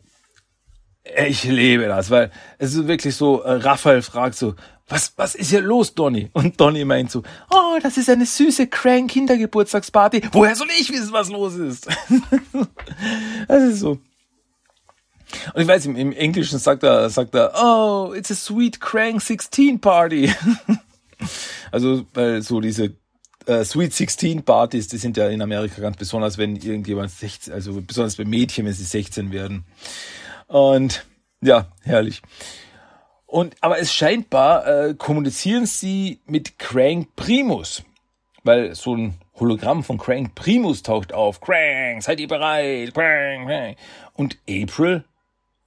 Speaker 1: ich lebe das, weil es ist wirklich so, äh, Raphael fragt so, was, was ist hier los, Donny? Und Donny meint so, oh, das ist eine süße Crank Kindergeburtstagsparty. Woher soll ich wissen, was los ist? das ist so. Und ich weiß, im, im Englischen sagt er, sagt er, oh, it's a sweet Crank 16 Party. also, weil so diese äh, Sweet 16 Partys, die sind ja in Amerika ganz besonders, wenn irgendjemand 16, also besonders bei Mädchen, wenn sie 16 werden. Und ja, herrlich. Und aber es scheinbar äh, kommunizieren sie mit Crank Primus. weil so ein Hologramm von Crank Primus taucht auf. Crank, seid ihr bereit? Crank, Crank. Und April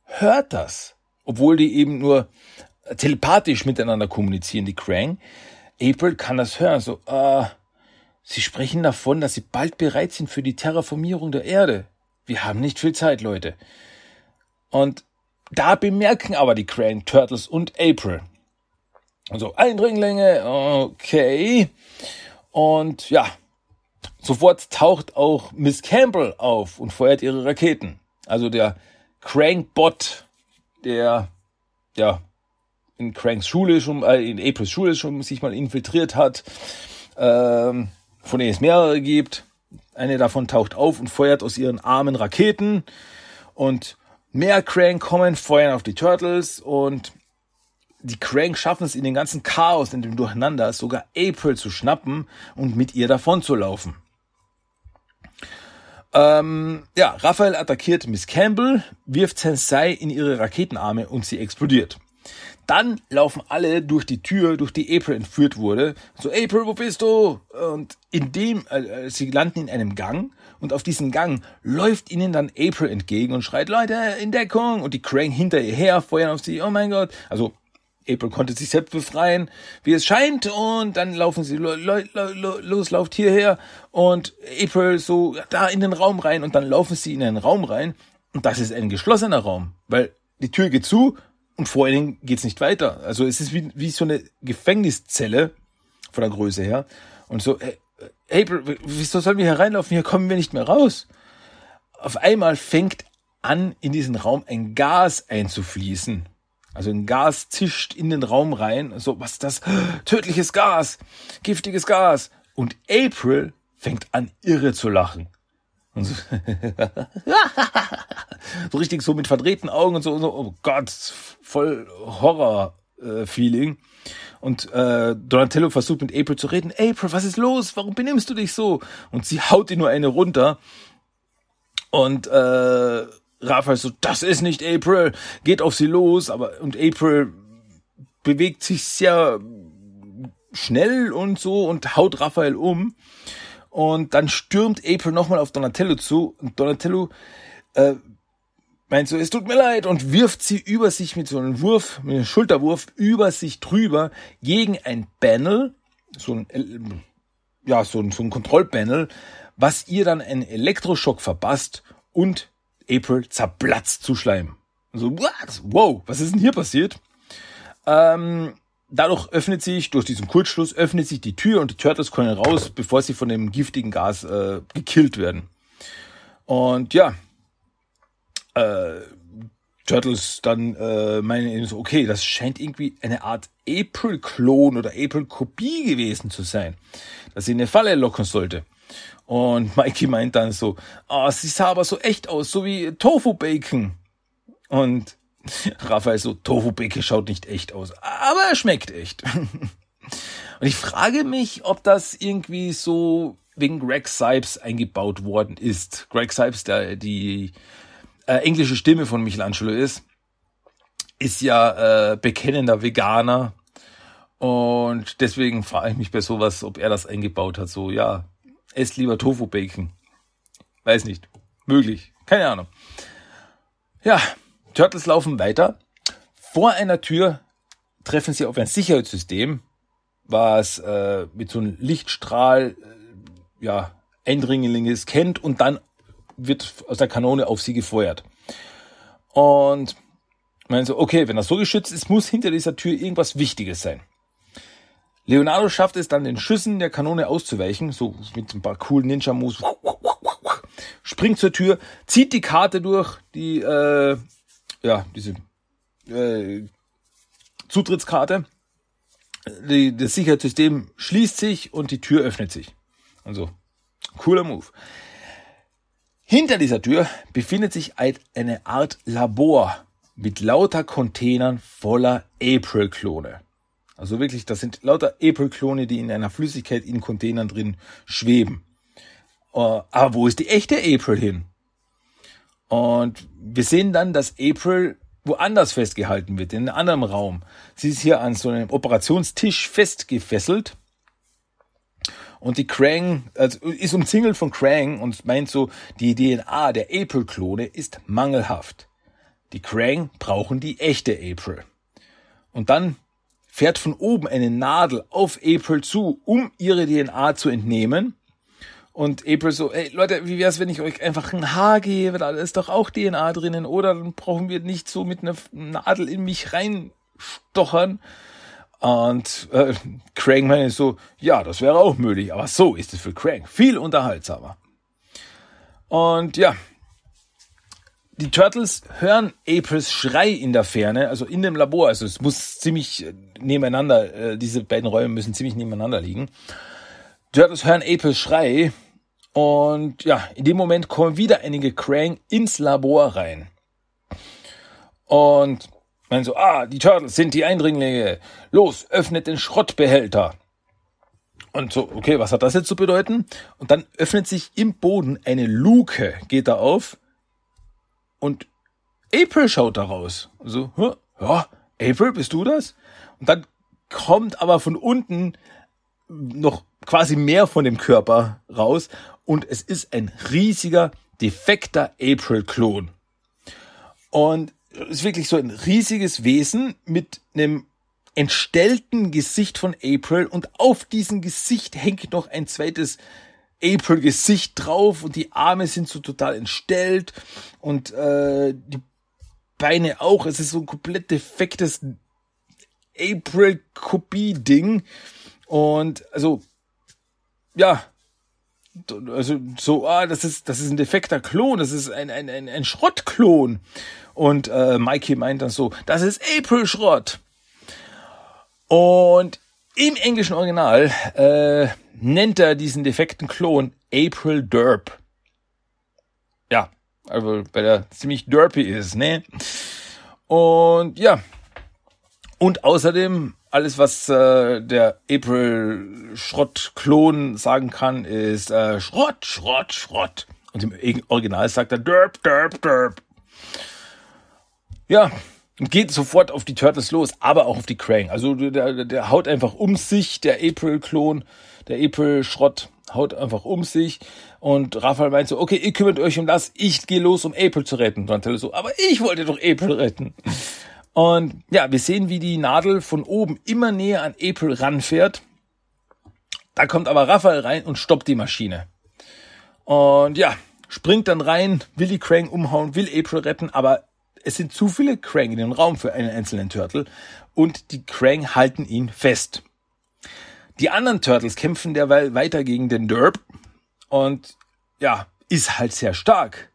Speaker 1: hört das, obwohl die eben nur telepathisch miteinander kommunizieren, die Crank. April kann das hören, so, äh, sie sprechen davon, dass sie bald bereit sind für die Terraformierung der Erde. Wir haben nicht viel Zeit, Leute. Und da bemerken aber die Crank Turtles und April. Also Eindringlinge, okay. Und ja, sofort taucht auch Miss Campbell auf und feuert ihre Raketen. Also der Crankbot, der ja in Cranks Schule schon, äh, in Aprils Schule schon sich mal infiltriert hat, ähm, von denen es mehrere gibt. Eine davon taucht auf und feuert aus ihren Armen Raketen und mehr Crank kommen, feuern auf die Turtles und die Crank schaffen es in den ganzen Chaos, in dem Durcheinander, sogar April zu schnappen und mit ihr davon zu laufen. Ähm, ja, Raphael attackiert Miss Campbell, wirft Sensei in ihre Raketenarme und sie explodiert. Dann laufen alle durch die Tür, durch die April entführt wurde. So, April, wo bist du? Und in dem, äh, sie landen in einem Gang und auf diesen Gang läuft ihnen dann April entgegen und schreit, Leute, in Deckung! Und die Crank hinter ihr her, feuern auf sie, oh mein Gott. Also, April konnte sich selbst befreien, wie es scheint, und dann laufen sie lo, lo, lo, los, lauft hierher und April so da in den Raum rein und dann laufen sie in den Raum rein und das ist ein geschlossener Raum, weil die Tür geht zu und vor allen Dingen geht's nicht weiter. Also es ist wie, wie so eine Gefängniszelle von der Größe her und so, hey, April, wieso sollen wir hier reinlaufen? Hier kommen wir nicht mehr raus. Auf einmal fängt an, in diesen Raum ein Gas einzufließen also ein Gas zischt in den Raum rein. So, was ist das? Tödliches Gas, giftiges Gas. Und April fängt an, irre zu lachen. Und so, so richtig so mit verdrehten Augen und so, und so oh Gott, voll Horror-Feeling. Äh, und äh, Donatello versucht mit April zu reden. April, was ist los? Warum benimmst du dich so? Und sie haut ihr nur eine runter. Und äh, Raphael so, das ist nicht April, geht auf sie los, aber und April bewegt sich sehr schnell und so und haut Raphael um. Und dann stürmt April nochmal auf Donatello zu und Donatello äh, meint so, es tut mir leid und wirft sie über sich mit so einem Wurf, mit einem Schulterwurf über sich drüber gegen ein Panel, so ein, ja, so ein, so ein Kontrollpanel, was ihr dann einen Elektroschock verpasst und April zerplatzt zu Schleim. So, what? Wow, was ist denn hier passiert? Ähm, dadurch öffnet sich, durch diesen Kurzschluss, öffnet sich die Tür und die Turtles können raus, bevor sie von dem giftigen Gas äh, gekillt werden. Und ja, äh, Turtles dann äh, meinen so, okay, das scheint irgendwie eine Art April-Klon oder April-Kopie gewesen zu sein, dass sie eine Falle locken sollte. Und Mikey meint dann so, ah, oh, sie sah aber so echt aus, so wie Tofu Bacon. Und Raphael so, Tofu Bacon schaut nicht echt aus, aber er schmeckt echt. Und ich frage mich, ob das irgendwie so wegen Greg Sipes eingebaut worden ist. Greg Sipes, der die äh, englische Stimme von Michelangelo ist, ist ja äh, bekennender Veganer. Und deswegen frage ich mich bei sowas, ob er das eingebaut hat. So, ja, esst lieber Tofu-Bacon. Weiß nicht. Möglich. Keine Ahnung. Ja, Turtles laufen weiter. Vor einer Tür treffen sie auf ein Sicherheitssystem, was äh, mit so einem Lichtstrahl äh, ja, Eindringlinge kennt und dann wird aus der Kanone auf sie gefeuert. Und meinen so, okay, wenn das so geschützt ist, muss hinter dieser Tür irgendwas Wichtiges sein. Leonardo schafft es dann, den Schüssen der Kanone auszuweichen, so mit ein paar coolen Ninja-Moves, springt zur Tür, zieht die Karte durch, die, äh, ja, diese äh, Zutrittskarte. Die, das Sicherheitssystem schließt sich und die Tür öffnet sich. Also, cooler Move. Hinter dieser Tür befindet sich eine Art Labor mit lauter Containern voller April-Klone. Also wirklich, das sind lauter April-Klone, die in einer Flüssigkeit in Containern drin schweben. Uh, aber wo ist die echte April hin? Und wir sehen dann, dass April woanders festgehalten wird, in einem anderen Raum. Sie ist hier an so einem Operationstisch festgefesselt. Und die Krang, also ist umzingelt von Krang und meint so, die DNA der April-Klone ist mangelhaft. Die Krang brauchen die echte April. Und dann fährt von oben eine Nadel auf April zu, um ihre DNA zu entnehmen. Und April so, ey Leute, wie wär's, wenn ich euch einfach ein Haar gebe? Da ist doch auch DNA drinnen, oder? Dann brauchen wir nicht so mit einer Nadel in mich reinstochern. Und äh, Crank meinte so, ja, das wäre auch möglich, aber so ist es für Crank viel unterhaltsamer. Und ja, die Turtles hören Aprils Schrei in der Ferne, also in dem Labor. Also es muss ziemlich äh, nebeneinander, äh, diese beiden Räume müssen ziemlich nebeneinander liegen. Die Turtles hören Aprils Schrei und ja, in dem Moment kommen wieder einige Krang ins Labor rein. Und meinen so, ah, die Turtles sind die Eindringlinge. Los, öffnet den Schrottbehälter. Und so, okay, was hat das jetzt zu bedeuten? Und dann öffnet sich im Boden eine Luke, geht da auf und April schaut da raus. So, ja, April, bist du das? Und dann kommt aber von unten noch quasi mehr von dem Körper raus und es ist ein riesiger, defekter April-Klon. Und es ist wirklich so ein riesiges Wesen mit einem entstellten Gesicht von April und auf diesem Gesicht hängt noch ein zweites April-Gesicht drauf und die Arme sind so total entstellt und äh, die Beine auch. Es ist so ein komplett defektes April-Kopie-Ding. Und also, ja, also so, ah, das ist, das ist ein defekter Klon, das ist ein, ein, ein, ein Schrottklon. Und äh, Mikey meint dann so, das ist April-Schrott. Und im englischen Original äh, nennt er diesen defekten Klon April Derp. Ja, also weil er ziemlich derpy ist, ne? Und ja. Und außerdem alles, was äh, der April Schrott-Klon sagen kann, ist äh, Schrott, Schrott, Schrott. Und im Original sagt er Derp, Derp, Derp. Ja, und geht sofort auf die Turtles los, aber auch auf die Krang. Also der, der haut einfach um sich, der April-Klon, der April-Schrott haut einfach um sich. Und Raphael meint so, okay, ihr kümmert euch um das, ich gehe los, um April zu retten. Donatello so, aber ich wollte doch April retten. Und ja, wir sehen, wie die Nadel von oben immer näher an April ranfährt. Da kommt aber Raphael rein und stoppt die Maschine. Und ja, springt dann rein, will die Krang umhauen, will April retten, aber es sind zu viele Krang in dem Raum für einen einzelnen Turtle und die Krang halten ihn fest. Die anderen Turtles kämpfen derweil weiter gegen den Derp und ja, ist halt sehr stark.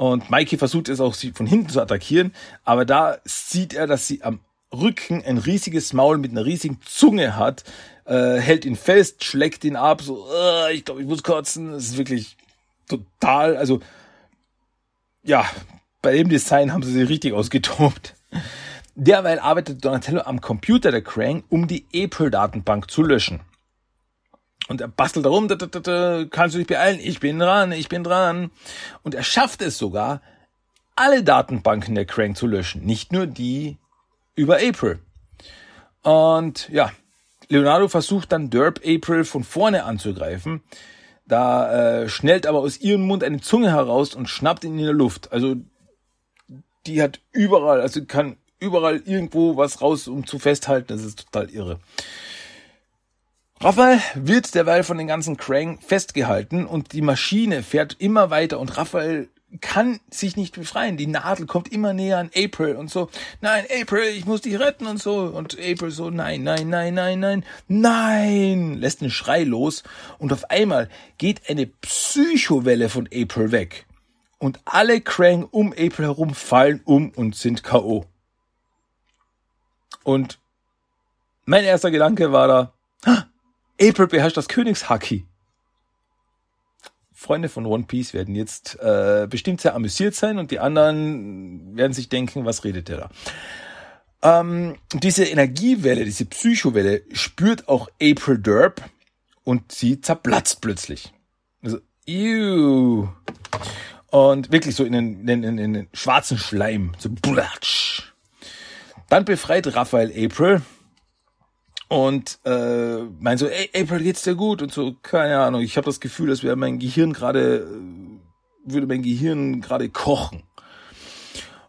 Speaker 1: Und Mikey versucht es auch, sie von hinten zu attackieren, aber da sieht er, dass sie am Rücken ein riesiges Maul mit einer riesigen Zunge hat, äh, hält ihn fest, schlägt ihn ab, so, uh, ich glaube, ich muss kotzen. Das ist wirklich total, also ja, bei dem Design haben sie sich richtig ausgetobt. Derweil arbeitet Donatello am Computer der Krang, um die April-Datenbank zu löschen. Und er bastelt darum, da, da, da, kannst du dich beeilen, ich bin dran, ich bin dran. Und er schafft es sogar, alle Datenbanken der Krang zu löschen, nicht nur die über April. Und ja, Leonardo versucht dann Derp April von vorne anzugreifen. Da äh, schnellt aber aus ihrem Mund eine Zunge heraus und schnappt ihn in der Luft. Also die hat überall, also kann überall irgendwo was raus, um zu festhalten. Das ist total irre. Raphael wird derweil von den ganzen Krang festgehalten und die Maschine fährt immer weiter und Raphael kann sich nicht befreien. Die Nadel kommt immer näher an April und so, nein, April, ich muss dich retten und so. Und April so, nein, nein, nein, nein, nein, nein, lässt einen Schrei los und auf einmal geht eine Psychowelle von April weg und alle Krang um April herum fallen um und sind K.O. Und mein erster Gedanke war da, April beherrscht das Königshaki. Freunde von One Piece werden jetzt äh, bestimmt sehr amüsiert sein und die anderen werden sich denken, was redet der da? Ähm, diese Energiewelle, diese Psychowelle spürt auch April Derp und sie zerplatzt plötzlich. Also, ew. Und wirklich so in den, in, in, in den schwarzen Schleim. So blatsch. Dann befreit Raphael April. Und äh, mein so, ey, April, geht's dir gut? Und so, keine Ahnung, ich habe das Gefühl, als wäre mein Gehirn gerade, äh, würde mein Gehirn gerade kochen.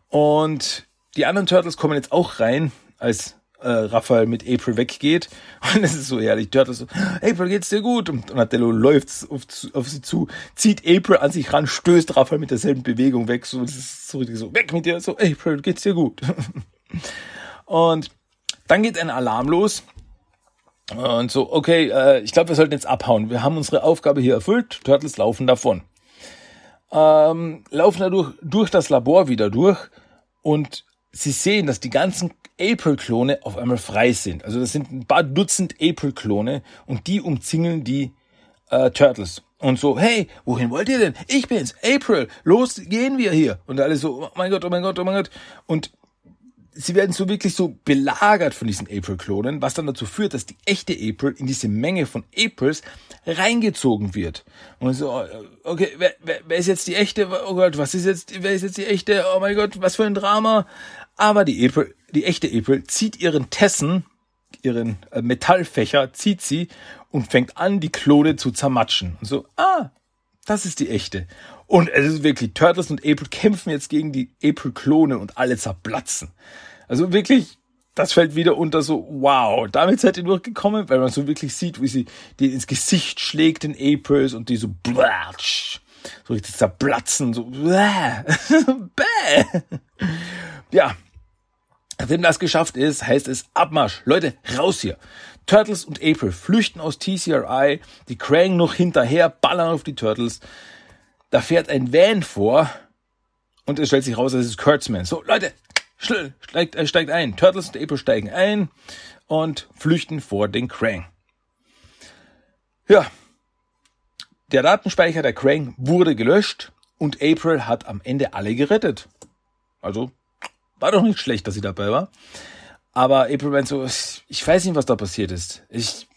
Speaker 1: Und die anderen Turtles kommen jetzt auch rein, als äh, Raphael mit April weggeht. Und es ist so herrlich. Turtles so, April, geht's dir gut? Und Donatello läuft auf, auf sie zu, zieht April an sich ran, stößt Raphael mit derselben Bewegung weg. So, das ist so richtig so, weg mit dir. So, April, geht's dir gut? und dann geht ein Alarm los. Und so, okay, äh, ich glaube, wir sollten jetzt abhauen. Wir haben unsere Aufgabe hier erfüllt. Turtles laufen davon. Ähm, laufen dadurch durch das Labor wieder durch und sie sehen, dass die ganzen April-Klone auf einmal frei sind. Also das sind ein paar Dutzend April-Klone und die umzingeln die äh, Turtles. Und so, hey, wohin wollt ihr denn? Ich bin's, April, los gehen wir hier. Und alle so, oh mein Gott, oh mein Gott, oh mein Gott. Und sie werden so wirklich so belagert von diesen April-Klonen, was dann dazu führt, dass die echte April in diese Menge von Aprils reingezogen wird. Und so, okay, wer, wer, wer ist jetzt die echte? Oh Gott, was ist jetzt, wer ist jetzt die echte? Oh mein Gott, was für ein Drama. Aber die April, die echte April zieht ihren Tessen, ihren äh, Metallfächer, zieht sie und fängt an, die Klone zu zermatschen. Und so, ah, das ist die echte. Und es ist wirklich, Turtles und April kämpfen jetzt gegen die April-Klone und alle zerplatzen. Also wirklich, das fällt wieder unter so, wow, damit seid ihr durchgekommen, weil man so wirklich sieht, wie sie die ins Gesicht schlägt, den Aprils, und die so, blatsch, so richtig zerplatzen, so, bäh. Ja. Nachdem das geschafft ist, heißt es Abmarsch. Leute, raus hier. Turtles und April flüchten aus TCRI, die Krang noch hinterher, ballern auf die Turtles. Da fährt ein Van vor und es stellt sich raus, es ist Kurtzman. So, Leute, steigt, äh, steigt ein. Turtles und April steigen ein und flüchten vor den Krang. Ja, der Datenspeicher der Krang wurde gelöscht und April hat am Ende alle gerettet. Also war doch nicht schlecht, dass sie dabei war. Aber April so, ich weiß nicht, was da passiert ist. Ich,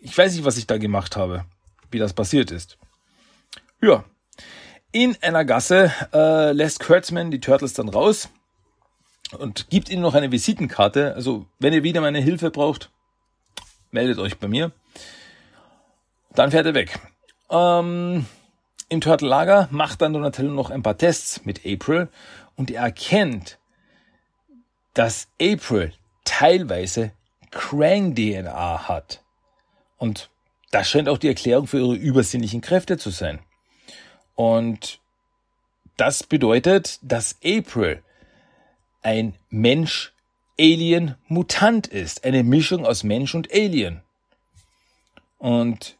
Speaker 1: ich weiß nicht, was ich da gemacht habe, wie das passiert ist. Ja. In einer Gasse äh, lässt Kurtzman die Turtles dann raus und gibt ihnen noch eine Visitenkarte. Also, wenn ihr wieder meine Hilfe braucht, meldet euch bei mir. Dann fährt er weg. Ähm, Im Turtle-Lager macht dann Donatello noch ein paar Tests mit April und er erkennt, dass April teilweise Krang-DNA hat. Und das scheint auch die Erklärung für ihre übersinnlichen Kräfte zu sein. Und das bedeutet, dass April ein Mensch, Alien, Mutant ist. Eine Mischung aus Mensch und Alien. Und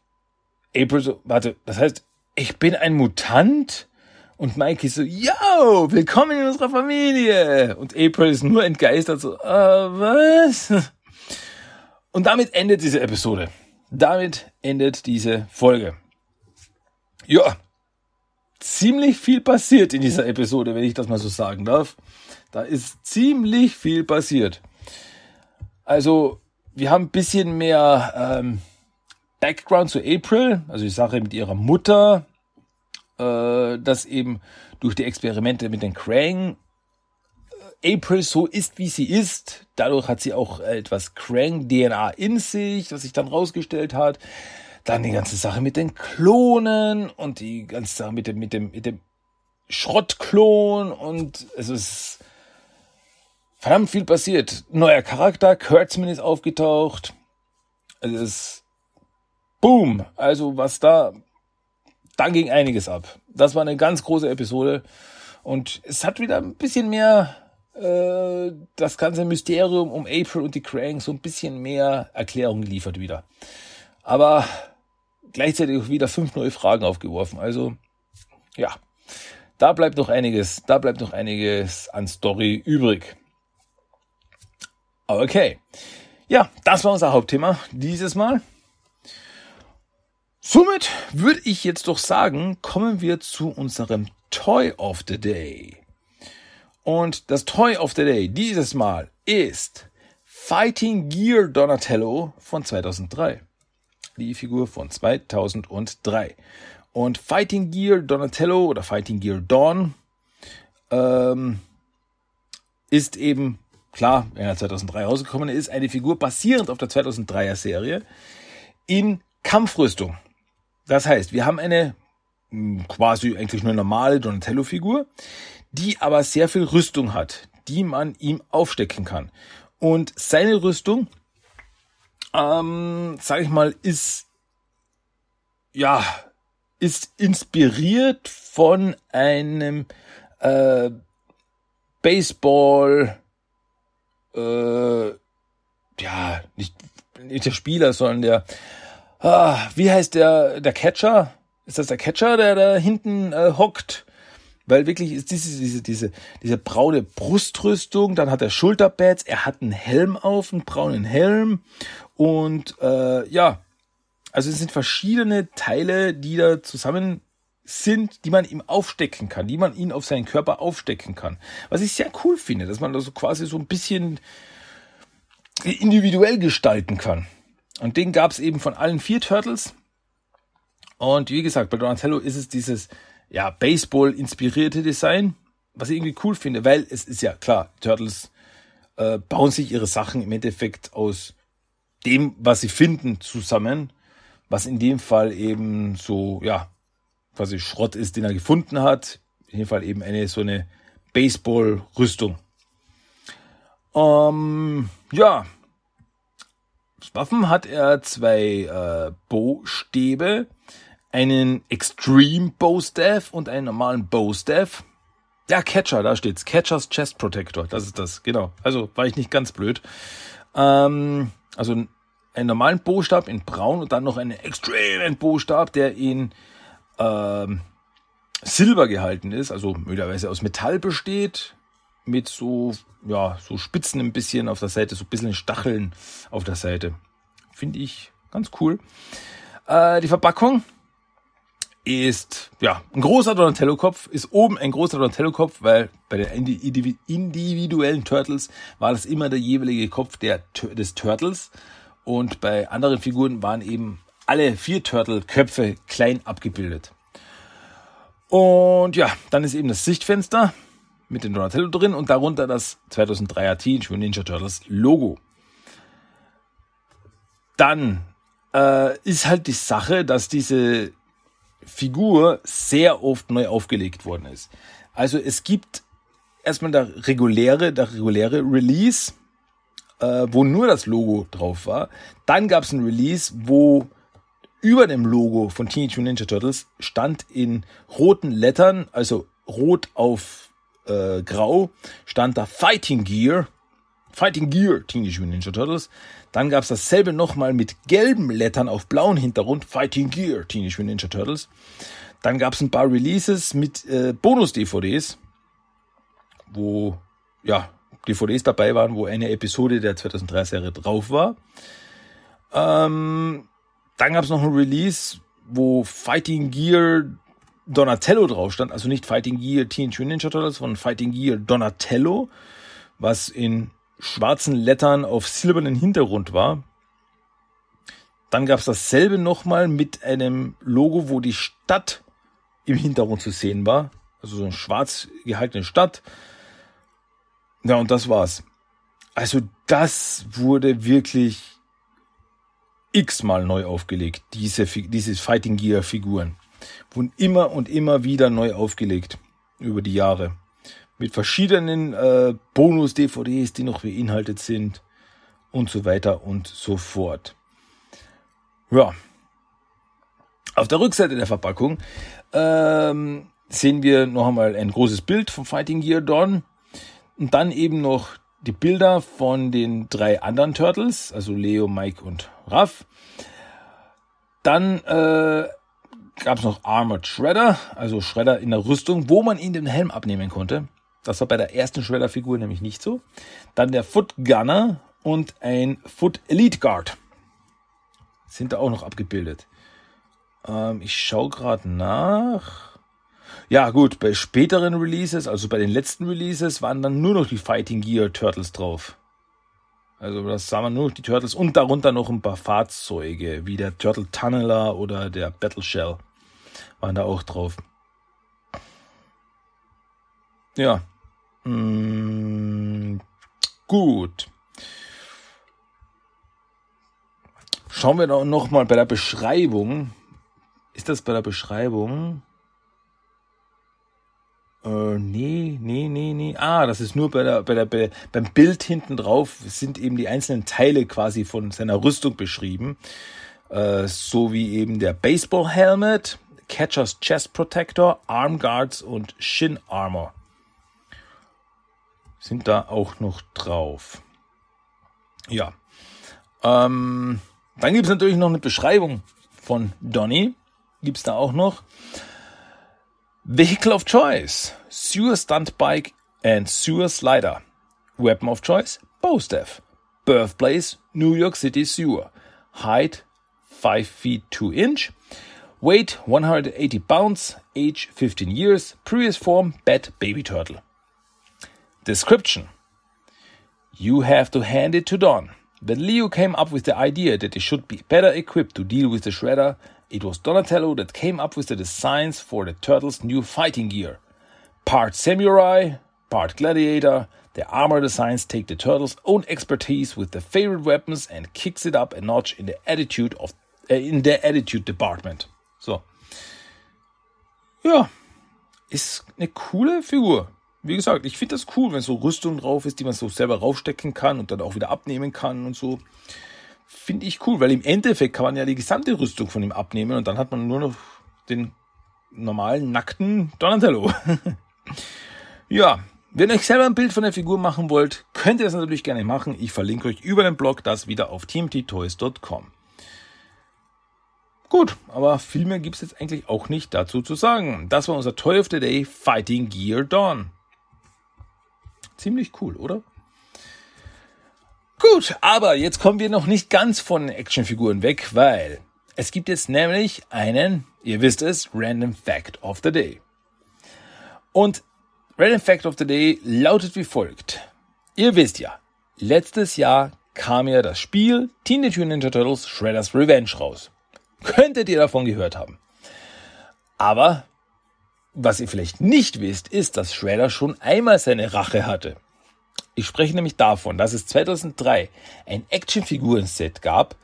Speaker 1: April so, warte, das heißt, ich bin ein Mutant? Und Mikey so, yo, willkommen in unserer Familie. Und April ist nur entgeistert so, äh, was? Und damit endet diese Episode. Damit endet diese Folge. Ja, ziemlich viel passiert in dieser Episode, wenn ich das mal so sagen darf. Da ist ziemlich viel passiert. Also, wir haben ein bisschen mehr ähm, Background zu April, also die Sache mit ihrer Mutter, äh, dass eben durch die Experimente mit den Krang äh, April so ist, wie sie ist. Dadurch hat sie auch etwas Krang-DNA in sich, was sich dann rausgestellt hat. Dann die ganze Sache mit den Klonen und die ganze Sache mit dem, mit dem, mit dem Schrottklon und es ist verdammt viel passiert. Neuer Charakter, Kurtzman ist aufgetaucht. Es ist Boom. Also was da, dann ging einiges ab. Das war eine ganz große Episode und es hat wieder ein bisschen mehr äh, das ganze Mysterium um April und die Krang so ein bisschen mehr Erklärung geliefert wieder. Aber gleichzeitig auch wieder fünf neue Fragen aufgeworfen. Also, ja, da bleibt noch einiges, da bleibt noch einiges an Story übrig. Okay. Ja, das war unser Hauptthema dieses Mal. Somit würde ich jetzt doch sagen, kommen wir zu unserem Toy of the Day. Und das Toy of the Day dieses Mal ist Fighting Gear Donatello von 2003 die Figur von 2003. Und Fighting Gear Donatello oder Fighting Gear Dawn ähm, ist eben klar, wenn er 2003 rausgekommen ist, eine Figur basierend auf der 2003er Serie in Kampfrüstung. Das heißt, wir haben eine hm, quasi eigentlich nur normale Donatello-Figur, die aber sehr viel Rüstung hat, die man ihm aufstecken kann. Und seine Rüstung, ähm, sag ich mal, ist ja ist inspiriert von einem äh, Baseball, äh, ja, nicht, nicht der Spieler, sondern der, ah, wie heißt der, der Catcher? Ist das der Catcher, der da hinten äh, hockt? Weil wirklich ist diese, diese, diese, diese braune Brustrüstung, dann hat er Schulterpads, er hat einen Helm auf, einen braunen Helm und äh, ja, also es sind verschiedene Teile, die da zusammen sind, die man ihm aufstecken kann, die man ihn auf seinen Körper aufstecken kann. Was ich sehr cool finde, dass man das so quasi so ein bisschen individuell gestalten kann. Und den gab es eben von allen vier Turtles. Und wie gesagt, bei Donatello ist es dieses ja, Baseball-inspirierte Design, was ich irgendwie cool finde, weil es ist ja klar, Turtles äh, bauen sich ihre Sachen im Endeffekt aus dem, was sie finden, zusammen was in dem Fall eben so, ja, quasi Schrott ist, den er gefunden hat. In dem Fall eben eine so eine Baseball-Rüstung. Ähm, ja, Waffen hat er zwei äh, Bowstäbe, einen Extreme Bowstaff und einen normalen Bowstaff. Ja, Catcher, da steht's. Catchers Chest Protector, das ist das, genau. Also war ich nicht ganz blöd. Ähm, also einen normalen Bostab in braun und dann noch einen extremen Bostab, der in ähm, Silber gehalten ist, also möglicherweise aus Metall besteht, mit so, ja, so Spitzen ein bisschen auf der Seite, so ein bisschen Stacheln auf der Seite. Finde ich ganz cool. Äh, die Verpackung ist, ja, ein großer Donatello-Kopf, ist oben ein großer Donatello-Kopf, weil bei den individuellen Turtles war das immer der jeweilige Kopf der, des Turtles. Und bei anderen Figuren waren eben alle vier Turtle-Köpfe klein abgebildet. Und ja, dann ist eben das Sichtfenster mit dem Donatello drin und darunter das 2003er Teenage Mutant Ninja Turtles Logo. Dann äh, ist halt die Sache, dass diese Figur sehr oft neu aufgelegt worden ist. Also es gibt erstmal der reguläre, der reguläre Release äh, wo nur das Logo drauf war. Dann gab es ein Release, wo über dem Logo von Teenage Mutant Ninja Turtles stand in roten Lettern, also rot auf äh, grau, stand da Fighting Gear. Fighting Gear Teenage Mutant Ninja Turtles. Dann gab es dasselbe nochmal mit gelben Lettern auf blauen Hintergrund. Fighting Gear Teenage Mutant Ninja Turtles. Dann gab es ein paar Releases mit äh, Bonus-DVDs, wo ja DVDs dabei waren, wo eine Episode der 2003-Serie drauf war. Ähm, dann gab es noch ein Release, wo Fighting Gear Donatello drauf stand, also nicht Fighting Gear Teenage Mutant Ninja Turtles, sondern Fighting Gear Donatello, was in schwarzen Lettern auf silbernen Hintergrund war. Dann gab es dasselbe nochmal mit einem Logo, wo die Stadt im Hintergrund zu sehen war. Also so eine schwarz gehaltene Stadt ja, und das war's. Also das wurde wirklich x-mal neu aufgelegt, diese, diese Fighting Gear Figuren. Wurden immer und immer wieder neu aufgelegt über die Jahre. Mit verschiedenen äh, Bonus-DVDs, die noch beinhaltet sind und so weiter und so fort. Ja. Auf der Rückseite der Verpackung ähm, sehen wir noch einmal ein großes Bild vom Fighting Gear Dawn und dann eben noch die Bilder von den drei anderen Turtles, also Leo, Mike und Raff. Dann äh, gab es noch Armored Shredder, also Shredder in der Rüstung, wo man ihn den Helm abnehmen konnte. Das war bei der ersten Shredder-Figur nämlich nicht so. Dann der Foot Gunner und ein Foot Elite Guard sind da auch noch abgebildet. Ähm, ich schaue gerade nach. Ja, gut, bei späteren Releases, also bei den letzten Releases, waren dann nur noch die Fighting Gear Turtles drauf. Also das sah man nur noch die Turtles und darunter noch ein paar Fahrzeuge, wie der Turtle Tunneler oder der Battle Shell waren da auch drauf. Ja. Hm, Gut. Schauen wir doch noch mal bei der Beschreibung. Ist das bei der Beschreibung? Äh, nee, nee, nee, nee. Ah, das ist nur bei der, bei der, bei, beim Bild hinten drauf sind eben die einzelnen Teile quasi von seiner Rüstung beschrieben. Äh, so wie eben der Baseball Helmet, Catcher's Chest Protector, Arm Guards und Shin Armor. Sind da auch noch drauf. Ja. Ähm, dann gibt es natürlich noch eine Beschreibung von Donny. Gibt es da auch noch. Vehicle of choice, sewer stunt bike and sewer slider. Weapon of choice, bow staff. Birthplace, New York City sewer. Height, 5 feet 2 inch. Weight, 180 pounds. Age, 15 years. Previous form, bat baby turtle. Description. You have to hand it to Don. When Leo came up with the idea that they should be better equipped to deal with the shredder it was Donatello that came up with the designs for the turtles' new fighting gear. Part samurai, part gladiator, the armor designs take the turtles' own expertise with their favorite weapons and kicks it up a notch in the attitude of äh, in der attitude department. So. Ja, ist eine coole Figur. Wie gesagt, ich finde das cool, wenn so Rüstung drauf ist, die man so selber raufstecken kann und dann auch wieder abnehmen kann und so finde ich cool, weil im Endeffekt kann man ja die gesamte Rüstung von ihm abnehmen und dann hat man nur noch den normalen nackten Donatello. ja, wenn ihr euch selber ein Bild von der Figur machen wollt, könnt ihr das natürlich gerne machen. Ich verlinke euch über den Blog das wieder auf tmttoys.com. Gut, aber viel mehr gibt es jetzt eigentlich auch nicht dazu zu sagen. Das war unser Toy of the Day Fighting Gear Dawn. Ziemlich cool, oder? Gut, aber jetzt kommen wir noch nicht ganz von Actionfiguren weg, weil es gibt jetzt nämlich einen, ihr wisst es, Random Fact of the Day. Und Random Fact of the Day lautet wie folgt. Ihr wisst ja, letztes Jahr kam ja das Spiel Teenage Mutant Ninja Turtles Shredder's Revenge raus. Könntet ihr davon gehört haben. Aber was ihr vielleicht nicht wisst, ist, dass Shredder schon einmal seine Rache hatte. Ich spreche nämlich davon, dass es 2003 ein Actionfiguren-Set gab,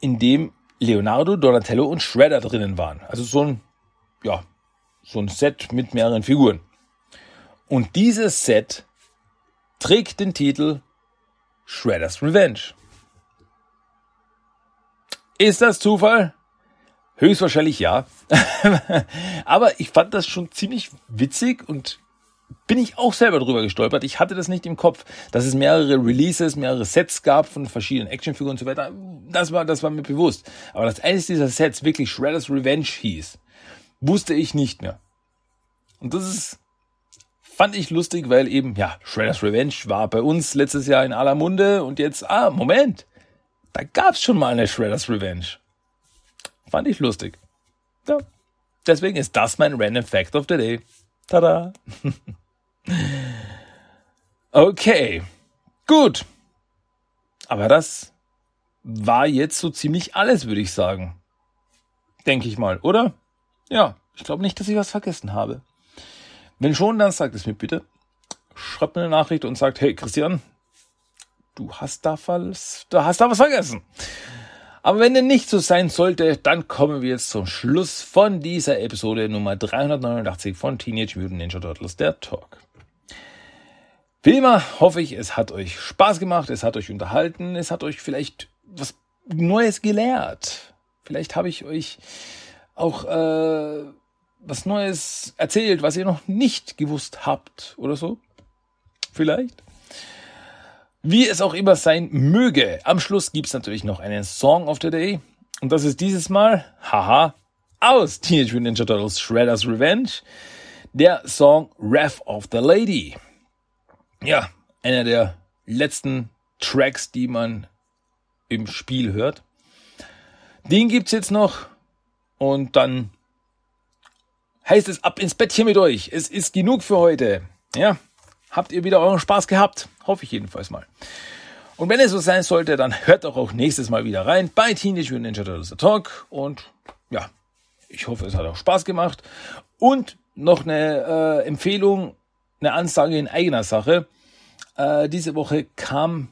Speaker 1: in dem Leonardo, Donatello und Shredder drinnen waren. Also so ein, ja, so ein Set mit mehreren Figuren. Und dieses Set trägt den Titel Shredder's Revenge. Ist das Zufall? Höchstwahrscheinlich ja. Aber ich fand das schon ziemlich witzig und bin ich auch selber drüber gestolpert. Ich hatte das nicht im Kopf, dass es mehrere Releases, mehrere Sets gab von verschiedenen Actionfiguren und so weiter. Das war, das war mir bewusst. Aber dass eines dieser Sets wirklich Shredder's Revenge hieß, wusste ich nicht mehr. Und das ist, fand ich lustig, weil eben, ja, Shredder's Revenge war bei uns letztes Jahr in aller Munde und jetzt, ah, Moment, da gab's schon mal eine Shredder's Revenge. Fand ich lustig. Ja. Deswegen ist das mein Random Fact of the Day. Tada! Okay, gut. Aber das war jetzt so ziemlich alles, würde ich sagen. Denke ich mal, oder? Ja, ich glaube nicht, dass ich was vergessen habe. Wenn schon, dann sagt es mir bitte. Schreibt mir eine Nachricht und sagt, hey Christian, du hast da was, du hast da was vergessen. Aber wenn dem nicht so sein sollte, dann kommen wir jetzt zum Schluss von dieser Episode Nummer 389 von Teenage Mutant Ninja Turtles, der Talk. Wie immer hoffe ich, es hat euch Spaß gemacht, es hat euch unterhalten, es hat euch vielleicht was Neues gelehrt. Vielleicht habe ich euch auch äh, was Neues erzählt, was ihr noch nicht gewusst habt oder so. Vielleicht. Wie es auch immer sein möge, am Schluss gibt's natürlich noch einen Song of the Day. Und das ist dieses Mal, haha, aus Teenage Mutant Ninja Turtles Shredder's Revenge, der Song Wrath of the Lady. Ja, einer der letzten Tracks, die man im Spiel hört. Den gibt's jetzt noch und dann heißt es ab ins Bettchen mit euch. Es ist genug für heute. Ja, habt ihr wieder euren Spaß gehabt. Hoffe ich jedenfalls mal. Und wenn es so sein sollte, dann hört doch auch nächstes Mal wieder rein bei Teenage Mutant Ninja Turtles The Talk. Und ja, ich hoffe, es hat auch Spaß gemacht. Und noch eine äh, Empfehlung, eine Ansage in eigener Sache. Äh, diese Woche kam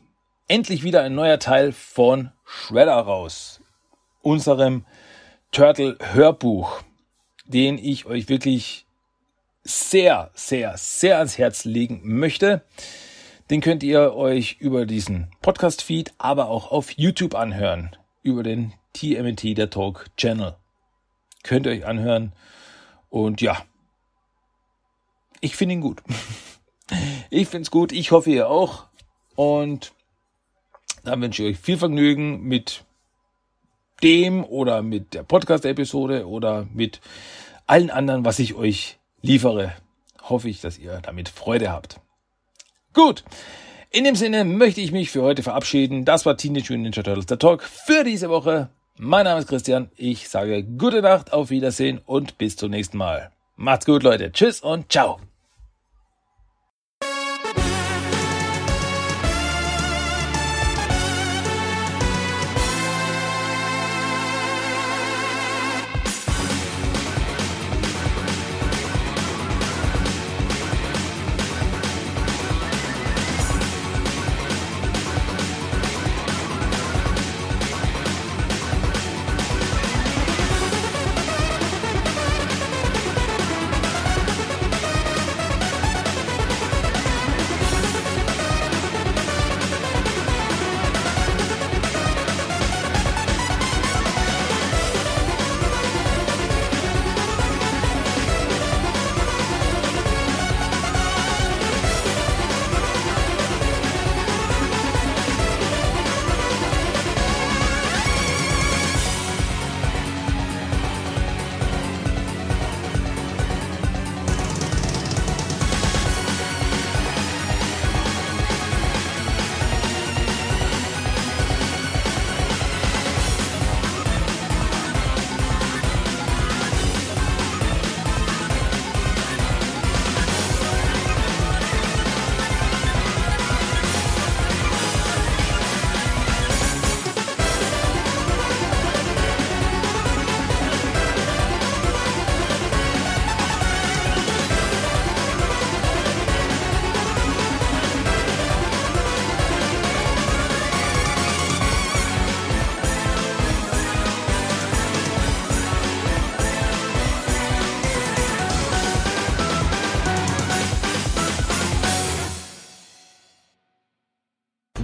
Speaker 1: endlich wieder ein neuer Teil von Shredder raus. Unserem Turtle-Hörbuch, den ich euch wirklich sehr, sehr, sehr ans Herz legen möchte. Den könnt ihr euch über diesen Podcast-Feed, aber auch auf YouTube anhören. Über den TMT, der Talk Channel. Könnt ihr euch anhören. Und ja, ich finde ihn gut. Ich finde es gut. Ich hoffe, ihr auch. Und dann wünsche ich euch viel Vergnügen mit dem oder mit der Podcast-Episode oder mit allen anderen, was ich euch liefere. Hoffe ich, dass ihr damit Freude habt. Gut. In dem Sinne möchte ich mich für heute verabschieden. Das war Teenage Mutant Ninja Turtles der Talk für diese Woche. Mein Name ist Christian. Ich sage gute Nacht, auf Wiedersehen und bis zum nächsten Mal. Macht's gut, Leute. Tschüss und ciao.